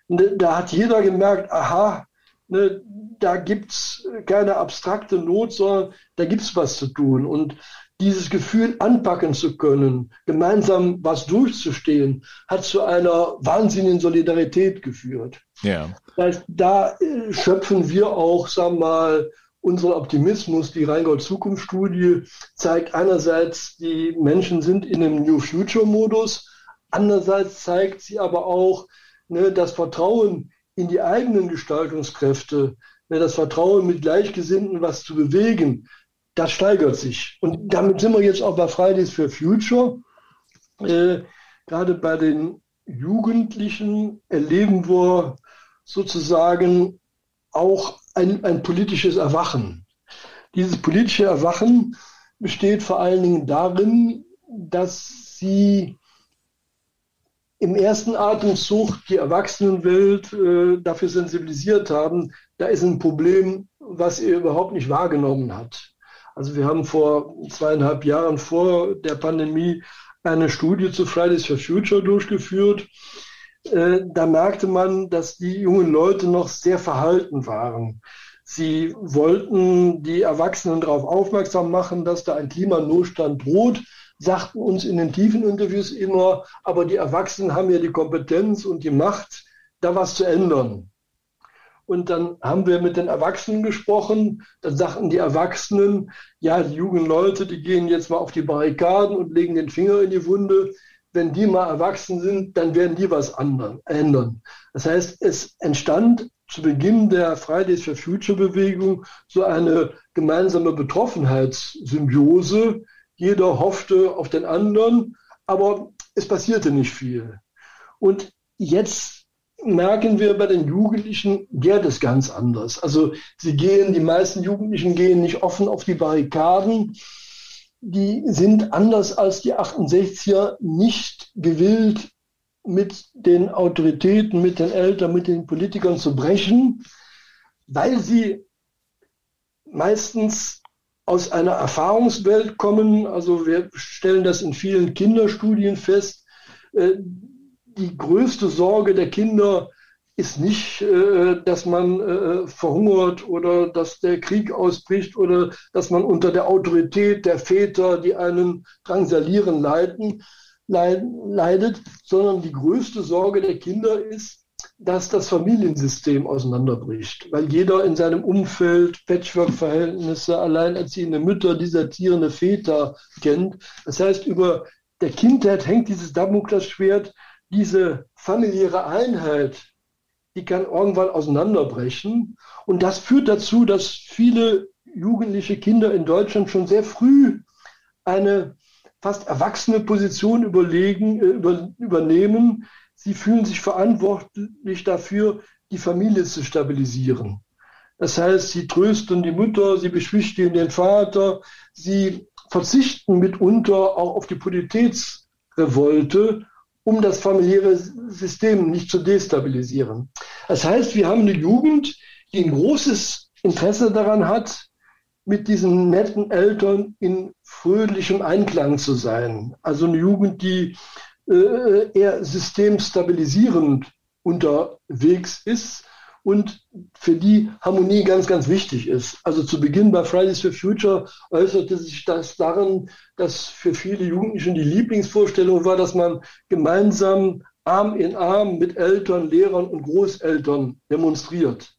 Äh, da hat jeder gemerkt, aha, ne, da gibt's keine abstrakte Not, sondern da gibt's was zu tun. Und dieses Gefühl anpacken zu können, gemeinsam was durchzustehen, hat zu einer wahnsinnigen Solidarität geführt. Ja. Das da äh, schöpfen wir auch, sagen wir mal, unseren Optimismus. Die Rheingold Zukunftsstudie zeigt einerseits, die Menschen sind in einem New Future Modus. Andererseits zeigt sie aber auch ne, das Vertrauen in die eigenen Gestaltungskräfte, ne, das Vertrauen mit Gleichgesinnten was zu bewegen, das steigert sich. Und damit sind wir jetzt auch bei Fridays for Future. Äh, gerade bei den Jugendlichen erleben wir sozusagen auch ein, ein politisches Erwachen. Dieses politische Erwachen besteht vor allen Dingen darin, dass sie im ersten Atemzug die Erwachsenenwelt äh, dafür sensibilisiert haben, da ist ein Problem, was ihr überhaupt nicht wahrgenommen hat. Also wir haben vor zweieinhalb Jahren vor der Pandemie eine Studie zu Fridays for Future durchgeführt. Äh, da merkte man, dass die jungen Leute noch sehr verhalten waren. Sie wollten die Erwachsenen darauf aufmerksam machen, dass da ein Klimanotstand droht, sagten uns in den tiefen Interviews immer, aber die Erwachsenen haben ja die Kompetenz und die Macht, da was zu ändern. Und dann haben wir mit den Erwachsenen gesprochen. Dann sagten die Erwachsenen, ja, die jungen Leute, die gehen jetzt mal auf die Barrikaden und legen den Finger in die Wunde. Wenn die mal erwachsen sind, dann werden die was ändern. Das heißt, es entstand zu Beginn der Fridays for Future Bewegung so eine gemeinsame Betroffenheitssymbiose. Jeder hoffte auf den anderen, aber es passierte nicht viel. Und jetzt merken wir bei den Jugendlichen, geht es ganz anders. Also sie gehen, die meisten Jugendlichen gehen nicht offen auf die Barrikaden. Die sind anders als die 68er nicht gewillt, mit den Autoritäten, mit den Eltern, mit den Politikern zu brechen, weil sie meistens aus einer Erfahrungswelt kommen. Also wir stellen das in vielen Kinderstudien fest äh, die größte Sorge der Kinder ist nicht, äh, dass man äh, verhungert oder dass der Krieg ausbricht oder dass man unter der Autorität der Väter, die einen drangsalieren, leiden, leidet, sondern die größte Sorge der Kinder ist, dass das Familiensystem auseinanderbricht, weil jeder in seinem Umfeld Patchwork-Verhältnisse, alleinerziehende Mütter, desertierende Väter kennt. Das heißt, über der Kindheit hängt dieses Damoklesschwert, diese familiäre Einheit, die kann irgendwann auseinanderbrechen. Und das führt dazu, dass viele jugendliche Kinder in Deutschland schon sehr früh eine fast erwachsene Position überlegen, äh, über, übernehmen. Sie fühlen sich verantwortlich dafür, die Familie zu stabilisieren. Das heißt, sie trösten die Mutter, sie beschwichtigen den Vater, sie verzichten mitunter auch auf die Politätsrevolte um das familiäre System nicht zu destabilisieren. Das heißt, wir haben eine Jugend, die ein großes Interesse daran hat, mit diesen netten Eltern in fröhlichem Einklang zu sein. Also eine Jugend, die äh, eher systemstabilisierend unterwegs ist und für die Harmonie ganz, ganz wichtig ist. Also zu Beginn bei Fridays for Future äußerte sich das darin, dass für viele Jugendliche die Lieblingsvorstellung war, dass man gemeinsam Arm in Arm mit Eltern, Lehrern und Großeltern demonstriert.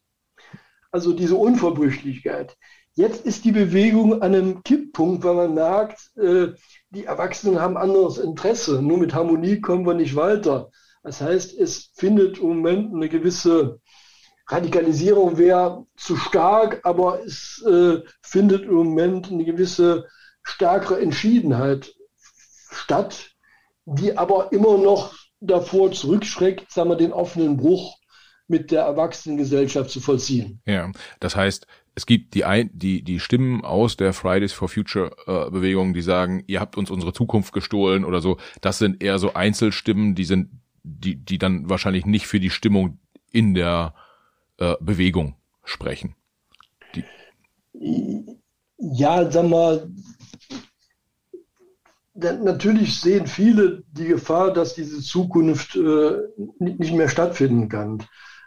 Also diese Unverbrüchlichkeit. Jetzt ist die Bewegung an einem Kipppunkt, weil man merkt, äh, die Erwachsenen haben anderes Interesse. Nur mit Harmonie kommen wir nicht weiter. Das heißt, es findet im Moment eine gewisse Radikalisierung wäre zu stark, aber es äh, findet im Moment eine gewisse stärkere Entschiedenheit statt, die aber immer noch davor zurückschreckt, sagen wir, den offenen Bruch mit der Erwachsenengesellschaft zu vollziehen. Ja, das heißt, es gibt die, ein, die, die Stimmen aus der Fridays for Future äh, Bewegung, die sagen, ihr habt uns unsere Zukunft gestohlen oder so. Das sind eher so Einzelstimmen, die sind, die, die dann wahrscheinlich nicht für die Stimmung in der äh, Bewegung sprechen. Die ja, sag mal, natürlich sehen viele die Gefahr, dass diese Zukunft äh, nicht mehr stattfinden kann.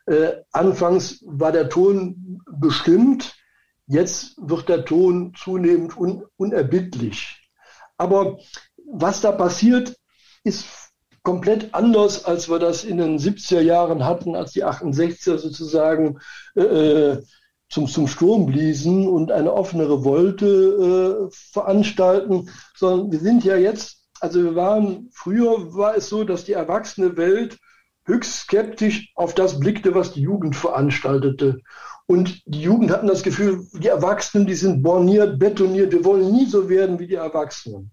Äh, anfangs war der Ton bestimmt, jetzt wird der Ton zunehmend un unerbittlich. Aber was da passiert, ist komplett anders, als wir das in den 70er Jahren hatten, als die 68er sozusagen äh, zum, zum Sturm bliesen und eine offene Revolte äh, veranstalten, sondern wir sind ja jetzt, also wir waren, früher war es so, dass die erwachsene Welt höchst skeptisch auf das blickte, was die Jugend veranstaltete. Und die Jugend hatten das Gefühl, die Erwachsenen, die sind borniert, betoniert, wir wollen nie so werden wie die Erwachsenen.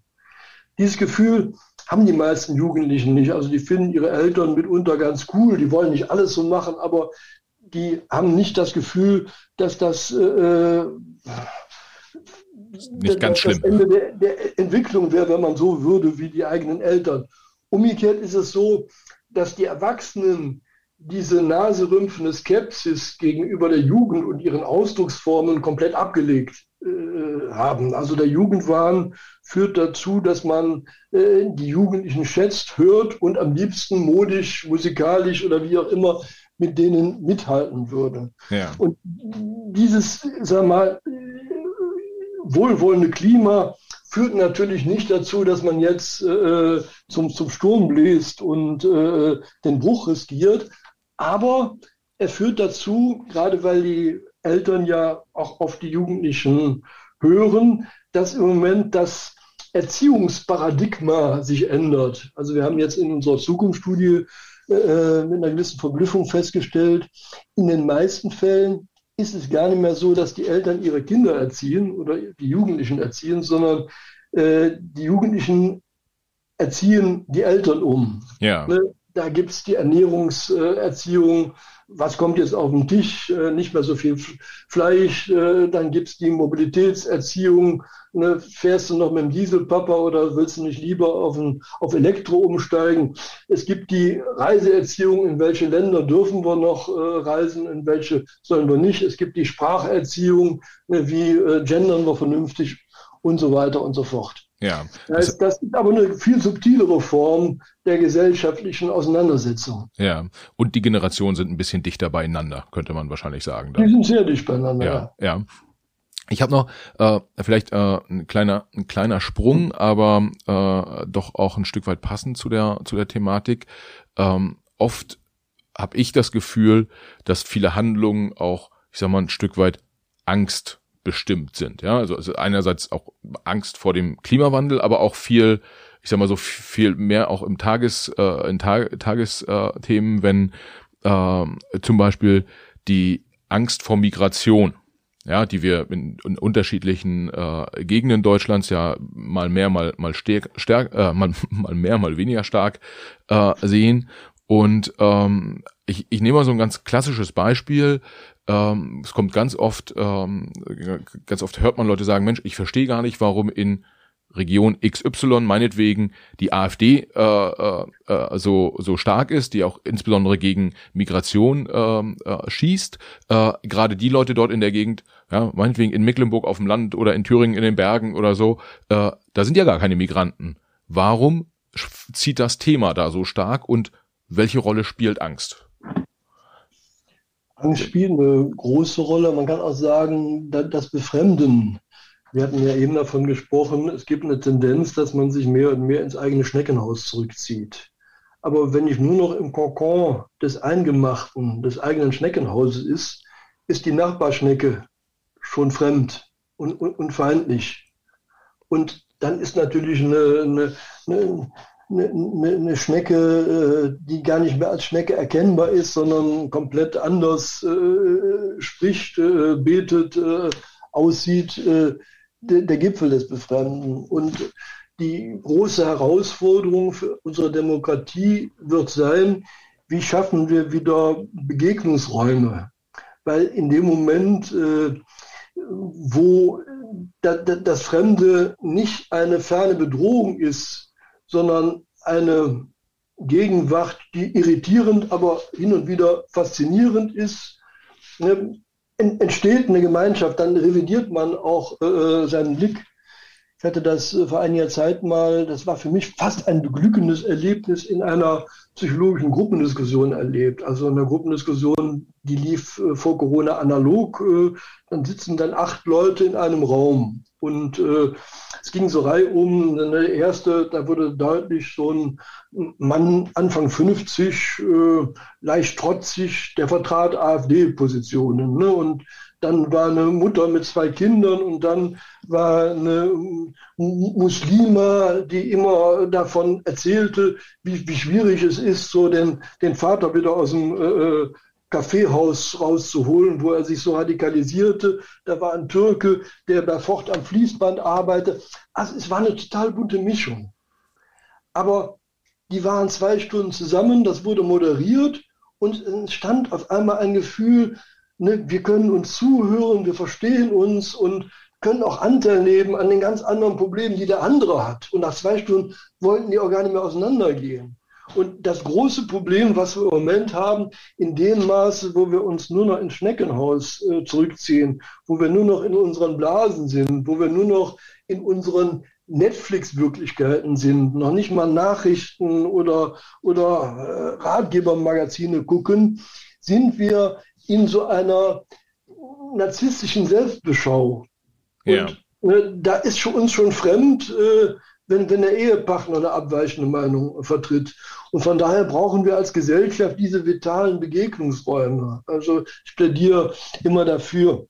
Dieses Gefühl haben die meisten Jugendlichen nicht. Also die finden ihre Eltern mitunter ganz cool, die wollen nicht alles so machen, aber die haben nicht das Gefühl, dass das äh, nicht ganz schlimm. das Ende der, der Entwicklung wäre, wenn man so würde wie die eigenen Eltern. Umgekehrt ist es so, dass die Erwachsenen diese naserümpfende Skepsis gegenüber der Jugend und ihren Ausdrucksformen komplett abgelegt äh, haben. Also der Jugendwahn führt dazu, dass man äh, die Jugendlichen schätzt, hört und am liebsten modisch, musikalisch oder wie auch immer mit denen mithalten würde. Ja. Und dieses, sag mal, wohlwollende Klima führt natürlich nicht dazu, dass man jetzt äh, zum, zum Sturm bläst und äh, den Bruch riskiert, aber er führt dazu, gerade weil die Eltern ja auch auf die Jugendlichen hören, dass im Moment das Erziehungsparadigma sich ändert. Also wir haben jetzt in unserer Zukunftsstudie äh, mit einer gewissen Verblüffung festgestellt, in den meisten Fällen ist es gar nicht mehr so, dass die Eltern ihre Kinder erziehen oder die Jugendlichen erziehen, sondern äh, die Jugendlichen erziehen die Eltern um. Ja. Ne? Da gibt es die Ernährungserziehung, was kommt jetzt auf den Tisch, äh, nicht mehr so viel Fleisch, äh, dann gibt's die Mobilitätserziehung, ne, fährst du noch mit dem Dieselpapa oder willst du nicht lieber auf, ein, auf Elektro umsteigen? Es gibt die Reiseerziehung, in welche Länder dürfen wir noch äh, reisen, in welche sollen wir nicht. Es gibt die Spracherziehung, ne, wie gendern wir vernünftig und so weiter und so fort. Ja. Das, das ist aber eine viel subtilere Form der gesellschaftlichen Auseinandersetzung. Ja. Und die Generationen sind ein bisschen dichter beieinander, könnte man wahrscheinlich sagen. Dann. Die sind sehr dicht beieinander. Ja, ja. Ich habe noch äh, vielleicht äh, ein kleiner ein kleiner Sprung, aber äh, doch auch ein Stück weit passend zu der zu der Thematik. Ähm, oft habe ich das Gefühl, dass viele Handlungen auch, ich sag mal, ein Stück weit Angst bestimmt sind. Ja, also, also einerseits auch Angst vor dem Klimawandel, aber auch viel, ich sag mal so viel mehr auch im Tages, äh, in Tag, Tagesthemen, wenn äh, zum Beispiel die Angst vor Migration, ja, die wir in, in unterschiedlichen äh, Gegenden Deutschlands ja mal mehr, mal mal stärk, stärk äh, mal, mal mehr, mal weniger stark äh, sehen. Und ähm, ich, ich nehme mal so ein ganz klassisches Beispiel. Ähm, es kommt ganz oft, ähm, ganz oft hört man Leute sagen, Mensch, ich verstehe gar nicht, warum in Region XY meinetwegen die AfD äh, äh, äh, so so stark ist, die auch insbesondere gegen Migration äh, äh, schießt. Äh, Gerade die Leute dort in der Gegend, ja, meinetwegen in Mecklenburg auf dem Land oder in Thüringen in den Bergen oder so, äh, da sind ja gar keine Migranten. Warum zieht das Thema da so stark und welche Rolle spielt Angst? Spielt eine große Rolle. Man kann auch sagen, das Befremden. Wir hatten ja eben davon gesprochen, es gibt eine Tendenz, dass man sich mehr und mehr ins eigene Schneckenhaus zurückzieht. Aber wenn ich nur noch im Kokon des Eingemachten, des eigenen Schneckenhauses ist, ist die Nachbarschnecke schon fremd und, und, und feindlich. Und dann ist natürlich eine, eine, eine, eine, eine Schnecke, äh, die gar nicht mehr als Schnecke erkennbar ist, sondern komplett anders äh, spricht, äh, betet, aussieht, der, Gipfel des Befremden. Und die große Herausforderung für unsere Demokratie wird sein, wie schaffen wir wieder Begegnungsräume? Weil in dem Moment, äh, wo das Fremde nicht eine ferne Bedrohung ist, sondern eine Gegenwart, die irritierend, aber hin und wieder faszinierend ist, ne, entsteht eine Gemeinschaft, dann revidiert man auch äh, seinen Blick ich hatte das äh, vor einiger Zeit mal, das war für mich fast ein beglückendes Erlebnis in einer psychologischen Gruppendiskussion erlebt. Also eine Gruppendiskussion, die lief äh, vor Corona analog. Äh, dann sitzen dann acht Leute in einem Raum. Und äh, es ging so reihum. Eine erste, da wurde deutlich so ein Mann Anfang 50, äh, leicht trotzig, der vertrat AfD-Positionen. Ne? Und dann war eine Mutter mit zwei Kindern und dann war eine Muslima, die immer davon erzählte, wie, wie schwierig es ist, so den, den Vater wieder aus dem äh, äh Kaffeehaus rauszuholen, wo er sich so radikalisierte. Da war ein Türke, der bei Fort am Fließband arbeitete. Also es war eine total bunte Mischung. Aber die waren zwei Stunden zusammen, das wurde moderiert und es entstand auf einmal ein Gefühl, ne, wir können uns zuhören, wir verstehen uns und können auch Anteil nehmen an den ganz anderen Problemen, die der andere hat. Und nach zwei Stunden wollten die auch gar nicht mehr auseinandergehen. Und das große Problem, was wir im Moment haben, in dem Maße, wo wir uns nur noch ins Schneckenhaus äh, zurückziehen, wo wir nur noch in unseren Blasen sind, wo wir nur noch in unseren Netflix-Wirklichkeiten sind, noch nicht mal Nachrichten oder, oder äh, Ratgebermagazine gucken, sind wir in so einer narzisstischen Selbstbeschau. Ja. Und äh, da ist für uns schon fremd, äh, wenn, wenn der Ehepartner eine abweichende Meinung vertritt. Und von daher brauchen wir als Gesellschaft diese vitalen Begegnungsräume. Also ich plädiere immer dafür,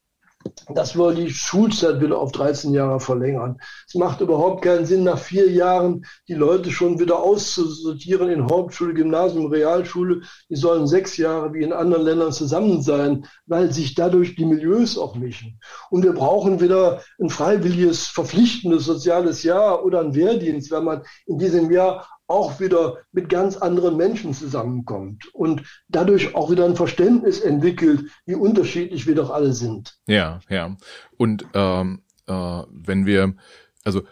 dass wir die Schulzeit wieder auf 13 Jahre verlängern. Es macht überhaupt keinen Sinn, nach vier Jahren die Leute schon wieder auszusortieren in Hauptschule, Gymnasium, Realschule. Die sollen sechs Jahre wie in anderen Ländern zusammen sein, weil sich dadurch die Milieus auch mischen. Und wir brauchen wieder ein freiwilliges, verpflichtendes soziales Jahr oder ein Wehrdienst, wenn man in diesem Jahr auch wieder mit ganz anderen Menschen zusammenkommt und dadurch auch wieder ein Verständnis entwickelt, wie unterschiedlich wir doch alle sind. Ja, ja. Und ähm, äh, wenn wir, also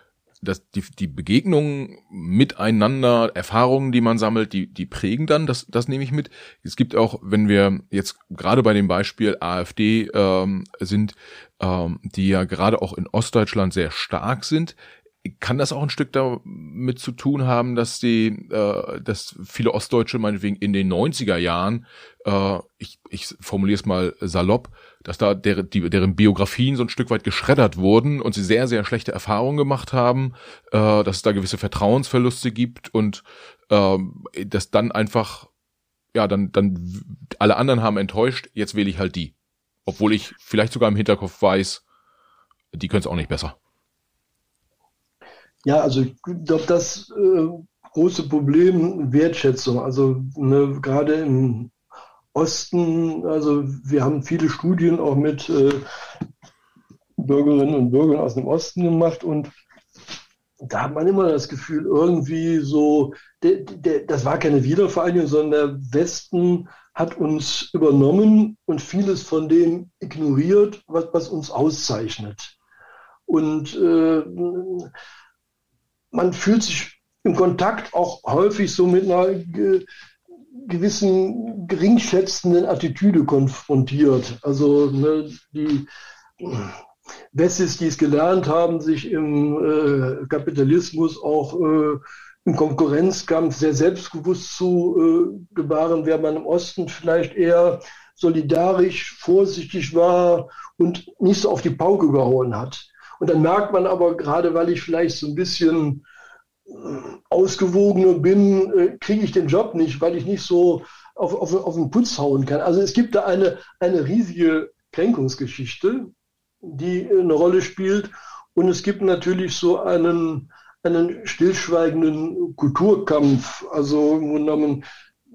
dass die, die Begegnungen miteinander, Erfahrungen, die man sammelt, die, die prägen dann, das, das nehme ich mit. Es gibt auch, wenn wir jetzt gerade bei dem Beispiel AfD ähm, sind, ähm, die ja gerade auch in Ostdeutschland sehr stark sind, kann das auch ein Stück damit zu tun haben, dass die, äh, dass viele Ostdeutsche meinetwegen in den 90er Jahren, äh, ich, ich formuliere es mal salopp, dass da der, die, deren Biografien so ein Stück weit geschreddert wurden und sie sehr, sehr schlechte Erfahrungen gemacht haben, äh, dass es da gewisse Vertrauensverluste gibt und äh, dass dann einfach, ja, dann, dann alle anderen haben enttäuscht, jetzt wähle ich halt die. Obwohl ich vielleicht sogar im Hinterkopf weiß, die können es auch nicht besser. Ja, also ich glaube, das äh, große Problem Wertschätzung. Also ne, gerade im Osten, also wir haben viele Studien auch mit äh, Bürgerinnen und Bürgern aus dem Osten gemacht und da hat man immer das Gefühl, irgendwie so, der, der, das war keine Wiedervereinigung, sondern der Westen hat uns übernommen und vieles von dem ignoriert, was, was uns auszeichnet. Und äh, man fühlt sich im Kontakt auch häufig so mit einer ge gewissen geringschätzenden Attitüde konfrontiert. Also ne, die Wessis, die es gelernt haben, sich im äh, Kapitalismus auch äh, im Konkurrenzkampf sehr selbstbewusst zu äh, gebaren, während man im Osten vielleicht eher solidarisch, vorsichtig war und nicht so auf die Pauke gehauen hat. Und dann merkt man aber, gerade weil ich vielleicht so ein bisschen äh, ausgewogener bin, äh, kriege ich den Job nicht, weil ich nicht so auf, auf, auf den Putz hauen kann. Also es gibt da eine, eine riesige Kränkungsgeschichte, die eine Rolle spielt. Und es gibt natürlich so einen, einen stillschweigenden Kulturkampf. Also im Grunde genommen,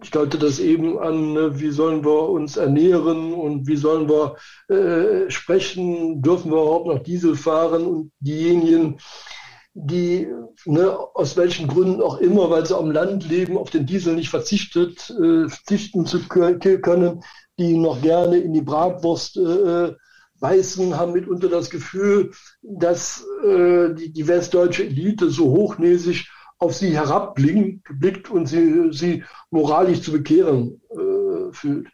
ich deute das eben an, ne, wie sollen wir uns ernähren und wie sollen wir äh, sprechen, dürfen wir überhaupt noch Diesel fahren? Und diejenigen, die ne, aus welchen Gründen auch immer, weil sie am Land leben, auf den Diesel nicht verzichtet, äh, verzichten zu können, die noch gerne in die Bratwurst äh, beißen, haben mitunter das Gefühl, dass äh, die, die westdeutsche Elite so hochnäsig auf sie herabblickt und sie, sie moralisch zu bekehren äh, für,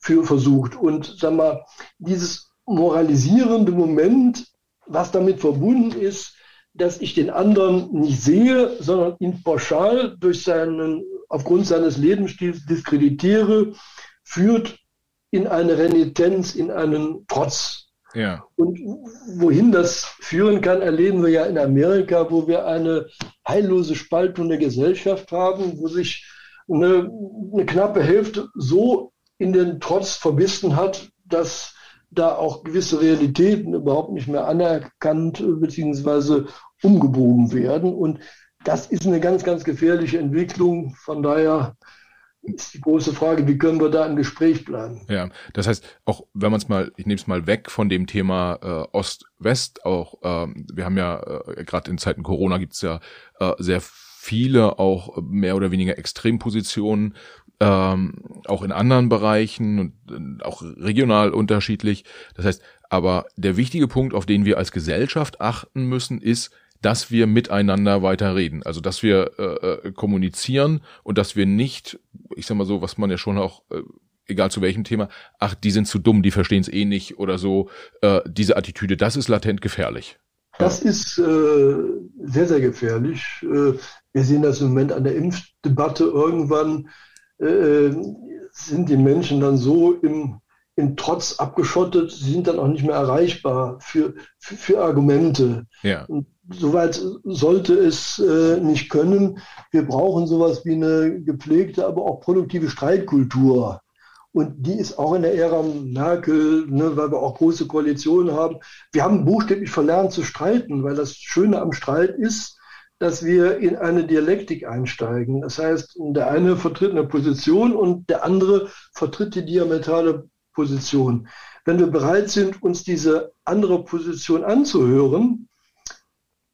für versucht. Und sag mal, dieses moralisierende Moment, was damit verbunden ist, dass ich den anderen nicht sehe, sondern ihn pauschal durch seinen, aufgrund seines Lebensstils diskreditiere, führt in eine Renitenz, in einen Trotz. Ja. Und wohin das führen kann, erleben wir ja in Amerika, wo wir eine heillose Spaltung der Gesellschaft haben, wo sich eine, eine knappe Hälfte so in den Trotz verbissen hat, dass da auch gewisse Realitäten überhaupt nicht mehr anerkannt bzw. umgebogen werden. Und das ist eine ganz, ganz gefährliche Entwicklung. Von daher ist die große Frage, wie können wir da im Gespräch bleiben? Ja, das heißt, auch wenn man es mal, ich nehme es mal weg von dem Thema äh, Ost-West, auch ähm, wir haben ja äh, gerade in Zeiten Corona gibt es ja äh, sehr viele auch mehr oder weniger Extrempositionen, ähm, auch in anderen Bereichen und auch regional unterschiedlich. Das heißt, aber der wichtige Punkt, auf den wir als Gesellschaft achten müssen, ist, dass wir miteinander weiter reden. Also dass wir äh, äh, kommunizieren und dass wir nicht, ich sag mal so, was man ja schon auch, äh, egal zu welchem Thema, ach, die sind zu dumm, die verstehen es eh nicht oder so, äh, diese Attitüde, das ist latent gefährlich. Das ist äh, sehr, sehr gefährlich. Äh, wir sehen das im Moment an der Impfdebatte. Irgendwann äh, sind die Menschen dann so im, im Trotz abgeschottet, sie sind dann auch nicht mehr erreichbar für, für, für Argumente. Ja. Und Soweit sollte es äh, nicht können. Wir brauchen sowas wie eine gepflegte, aber auch produktive Streitkultur. Und die ist auch in der Ära Merkel, ne, weil wir auch große Koalitionen haben. Wir haben buchstäblich verlernt zu streiten, weil das Schöne am Streit ist, dass wir in eine Dialektik einsteigen. Das heißt, der eine vertritt eine Position und der andere vertritt die diametrale Position. Wenn wir bereit sind, uns diese andere Position anzuhören,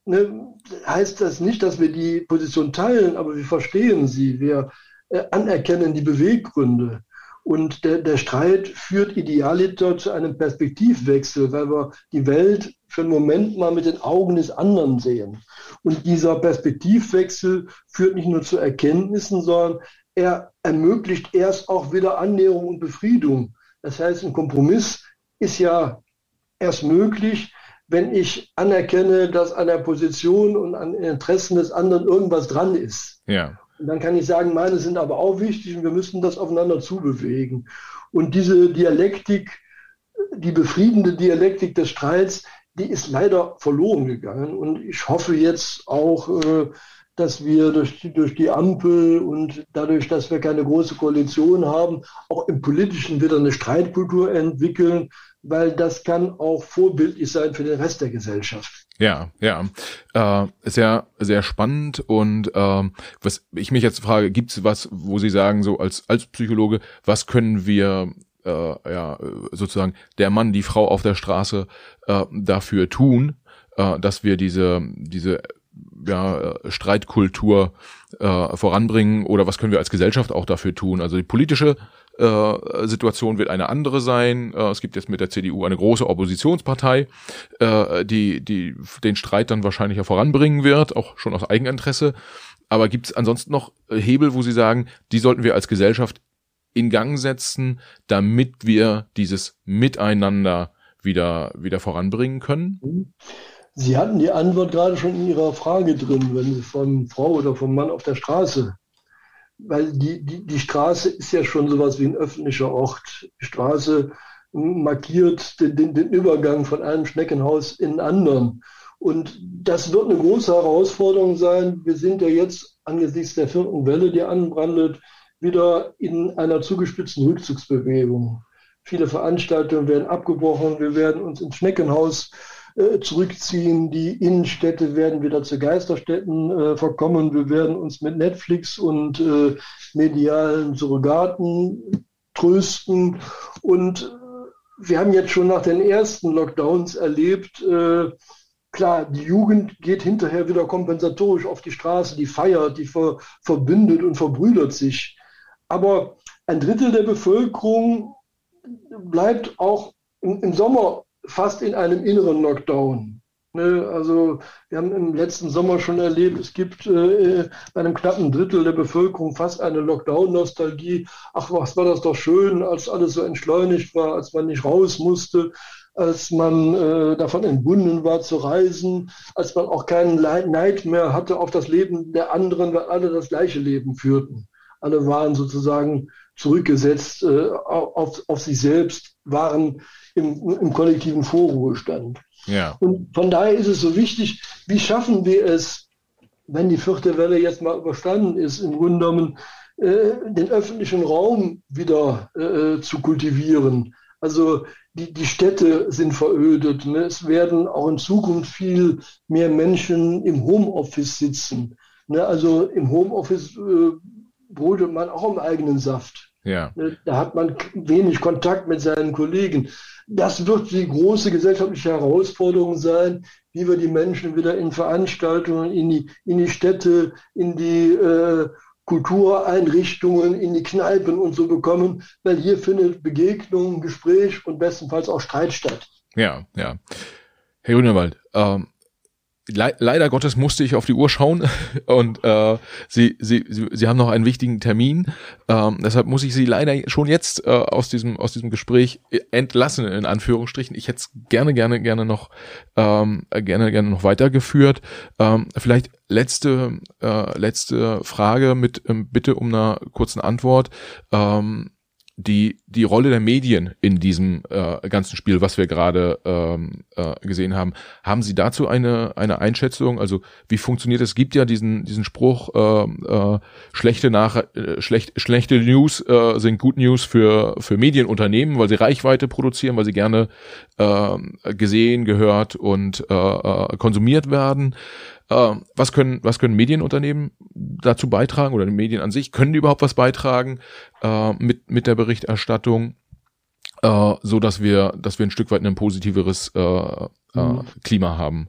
ne, heißt das nicht, dass wir die Position teilen, aber wir verstehen sie, wir äh, anerkennen die Beweggründe. Und der, der Streit führt idealiter zu einem Perspektivwechsel, weil wir die Welt für einen Moment mal mit den Augen des anderen sehen. Und dieser Perspektivwechsel führt nicht nur zu Erkenntnissen, sondern er ermöglicht erst auch wieder Annäherung und Befriedung. Das heißt, ein Kompromiss ist ja erst möglich, wenn ich anerkenne, dass an der Position und an den Interessen des anderen irgendwas dran ist. Ja. Und dann kann ich sagen, meine sind aber auch wichtig und wir müssen das aufeinander zubewegen. Und diese Dialektik, die befriedende Dialektik des Streits, die ist leider verloren gegangen. Und ich hoffe jetzt auch, äh, dass wir durch die, durch die Ampel und dadurch, dass wir keine große Koalition haben, auch im Politischen wieder eine Streitkultur entwickeln, weil das kann auch vorbildlich sein für den Rest der Gesellschaft. Ja, ja, äh, sehr, sehr spannend und äh, was ich mich jetzt frage, gibt es was, wo Sie sagen, so als als Psychologe, was können wir äh, ja sozusagen der Mann, die Frau auf der Straße äh, dafür tun, äh, dass wir diese diese ja, Streitkultur äh, voranbringen oder was können wir als Gesellschaft auch dafür tun? Also die politische äh, Situation wird eine andere sein. Äh, es gibt jetzt mit der CDU eine große Oppositionspartei, äh, die, die den Streit dann wahrscheinlich ja voranbringen wird, auch schon aus Eigeninteresse. Aber gibt es ansonsten noch Hebel, wo Sie sagen, die sollten wir als Gesellschaft in Gang setzen, damit wir dieses Miteinander wieder, wieder voranbringen können? Sie hatten die Antwort gerade schon in Ihrer Frage drin, wenn Sie von Frau oder vom Mann auf der Straße, weil die, die, die Straße ist ja schon sowas wie ein öffentlicher Ort. Die Straße markiert den, den, den Übergang von einem Schneckenhaus in einen anderen. Und das wird eine große Herausforderung sein. Wir sind ja jetzt angesichts der vierten Welle, die anbrandet, wieder in einer zugespitzten Rückzugsbewegung. Viele Veranstaltungen werden abgebrochen. Wir werden uns ins Schneckenhaus äh, zurückziehen. Die Innenstädte werden wieder zu Geisterstädten äh, verkommen. Wir werden uns mit Netflix und äh, medialen Surrogaten trösten. Und äh, wir haben jetzt schon nach den ersten Lockdowns erlebt, äh, Klar, die Jugend geht hinterher wieder kompensatorisch auf die Straße, die feiert, die ver, verbündet und verbrüdert sich. Aber ein Drittel der Bevölkerung bleibt auch im, im Sommer fast in einem inneren Lockdown. Ne, also wir haben im letzten Sommer schon erlebt, es gibt äh, bei einem knappen Drittel der Bevölkerung fast eine Lockdown-Nostalgie. Ach, was war das doch schön, als alles so entschleunigt war, als man nicht raus musste, als man äh, davon entbunden war zu reisen, als man auch keinen Neid mehr hatte auf das Leben der anderen, weil alle das gleiche Leben führten. Alle waren sozusagen zurückgesetzt äh, auf, auf sich selbst, waren im, im kollektiven Vorruhestand. Ja. Und von daher ist es so wichtig, wie schaffen wir es, wenn die vierte Welle jetzt mal überstanden ist, im Grunde genommen äh, den öffentlichen Raum wieder äh, zu kultivieren. Also die, die Städte sind verödet. Ne? Es werden auch in Zukunft viel mehr Menschen im Homeoffice sitzen. Ne? Also im Homeoffice äh, brodelt man auch im eigenen Saft. Ja. Ne, da hat man wenig Kontakt mit seinen Kollegen. Das wird die große gesellschaftliche Herausforderung sein, wie wir die Menschen wieder in Veranstaltungen, in die, in die Städte, in die äh, Kultureinrichtungen, in die Kneipen und so bekommen, weil hier findet Begegnung, Gespräch und bestenfalls auch Streit statt. Ja, ja. Herr Grünewald, ähm, le leider Gottes musste ich auf die Uhr schauen und äh, sie, sie, sie, sie haben noch einen wichtigen Termin. Ähm, deshalb muss ich Sie leider schon jetzt äh, aus diesem aus diesem Gespräch entlassen in Anführungsstrichen. Ich hätte es gerne gerne gerne noch ähm, gerne gerne noch weitergeführt. Ähm, vielleicht letzte äh, letzte Frage mit ähm, bitte um einer kurzen Antwort. Ähm, die, die Rolle der Medien in diesem äh, ganzen Spiel, was wir gerade ähm, äh, gesehen haben. Haben Sie dazu eine, eine Einschätzung? Also wie funktioniert es? Es gibt ja diesen, diesen Spruch, äh, äh, schlechte, Nach äh, schlecht, schlechte News äh, sind Good News für, für Medienunternehmen, weil sie Reichweite produzieren, weil sie gerne äh, gesehen, gehört und äh, äh konsumiert werden. Äh, was können, was können Medienunternehmen dazu beitragen oder die Medien an sich? Können die überhaupt was beitragen äh, mit, mit der Berichterstattung? Äh, so dass wir, dass wir ein Stück weit ein positiveres äh, äh, mhm. Klima haben.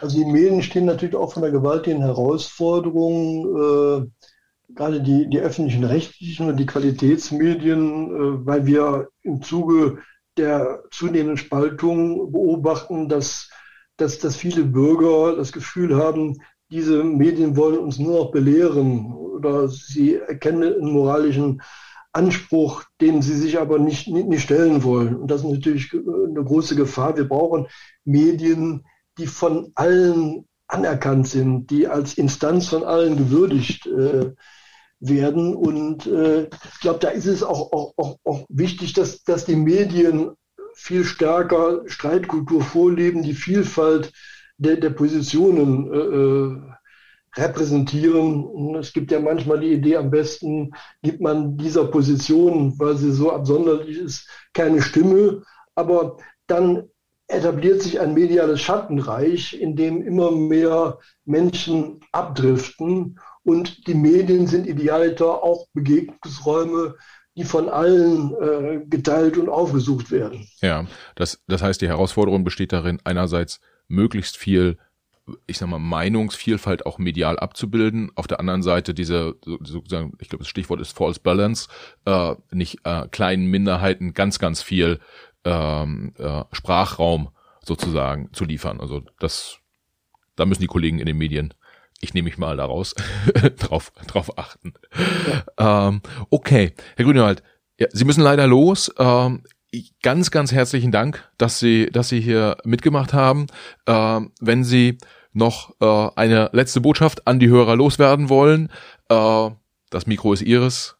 Also die Medien stehen natürlich auch von der gewaltigen Herausforderung, äh, gerade die, die öffentlichen rechtlichen und die Qualitätsmedien, äh, weil wir im Zuge der zunehmenden Spaltung beobachten, dass dass, dass viele Bürger das Gefühl haben, diese Medien wollen uns nur noch belehren oder sie erkennen einen moralischen Anspruch, den sie sich aber nicht, nicht, stellen wollen. Und das ist natürlich eine große Gefahr. Wir brauchen Medien, die von allen anerkannt sind, die als Instanz von allen gewürdigt äh, werden. Und äh, ich glaube, da ist es auch, auch, auch, auch wichtig, dass, dass die Medien viel stärker Streitkultur vorleben, die Vielfalt der, der Positionen äh, äh, repräsentieren. Es gibt ja manchmal die Idee, am besten gibt man dieser Position, weil sie so absonderlich ist, keine Stimme. Aber dann etabliert sich ein mediales Schattenreich, in dem immer mehr Menschen abdriften. Und die Medien sind idealiter auch Begegnungsräume die von allen äh, geteilt und aufgesucht werden. Ja, das, das heißt, die Herausforderung besteht darin, einerseits möglichst viel ich sag mal, Meinungsvielfalt auch medial abzubilden. Auf der anderen Seite diese, sozusagen, ich glaube, das Stichwort ist False Balance, äh, nicht äh, kleinen Minderheiten ganz, ganz viel ähm, äh, Sprachraum sozusagen zu liefern. Also das, da müssen die Kollegen in den Medien ich nehme mich mal daraus, drauf, drauf achten. Ja. Ähm, okay, Herr Grünewald, ja, Sie müssen leider los. Ähm, ganz, ganz herzlichen Dank, dass Sie, dass Sie hier mitgemacht haben. Äh, wenn Sie noch äh, eine letzte Botschaft an die Hörer loswerden wollen, äh, das Mikro ist Ihres.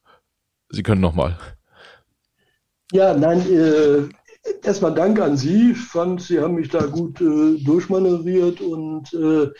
Sie können nochmal. Ja, nein, äh, erstmal Dank an Sie. Ich fand, Sie haben mich da gut äh, durchmanövriert und äh,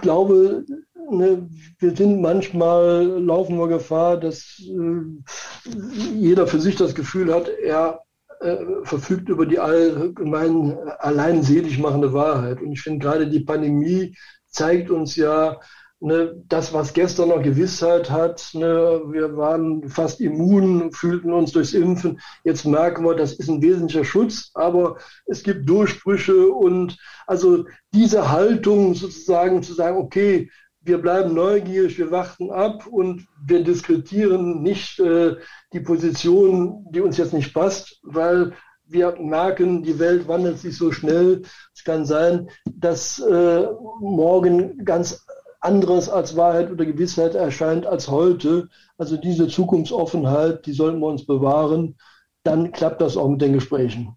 glaube, ne, wir sind manchmal, laufen wir Gefahr, dass äh, jeder für sich das Gefühl hat, er äh, verfügt über die allgemein allein selig machende Wahrheit. Und ich finde gerade die Pandemie zeigt uns ja, ne, das, was gestern noch Gewissheit hat, ne, wir waren fast immun, fühlten uns durchs Impfen. Jetzt merken wir, das ist ein wesentlicher Schutz, aber es gibt Durchbrüche und also diese Haltung sozusagen zu sagen, okay, wir bleiben neugierig, wir warten ab und wir diskutieren nicht äh, die Position, die uns jetzt nicht passt, weil wir merken, die Welt wandelt sich so schnell. Es kann sein, dass äh, morgen ganz anderes als Wahrheit oder Gewissheit erscheint als heute. Also diese Zukunftsoffenheit, die sollten wir uns bewahren. Dann klappt das auch mit den Gesprächen.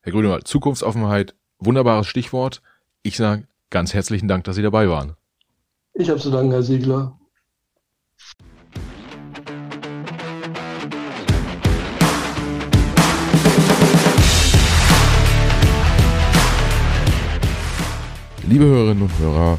Herr Grünewald, Zukunftsoffenheit, wunderbares Stichwort. Ich sage ganz herzlichen Dank, dass Sie dabei waren. Ich habe zu danken, Herr Siegler. Liebe Hörerinnen und Hörer,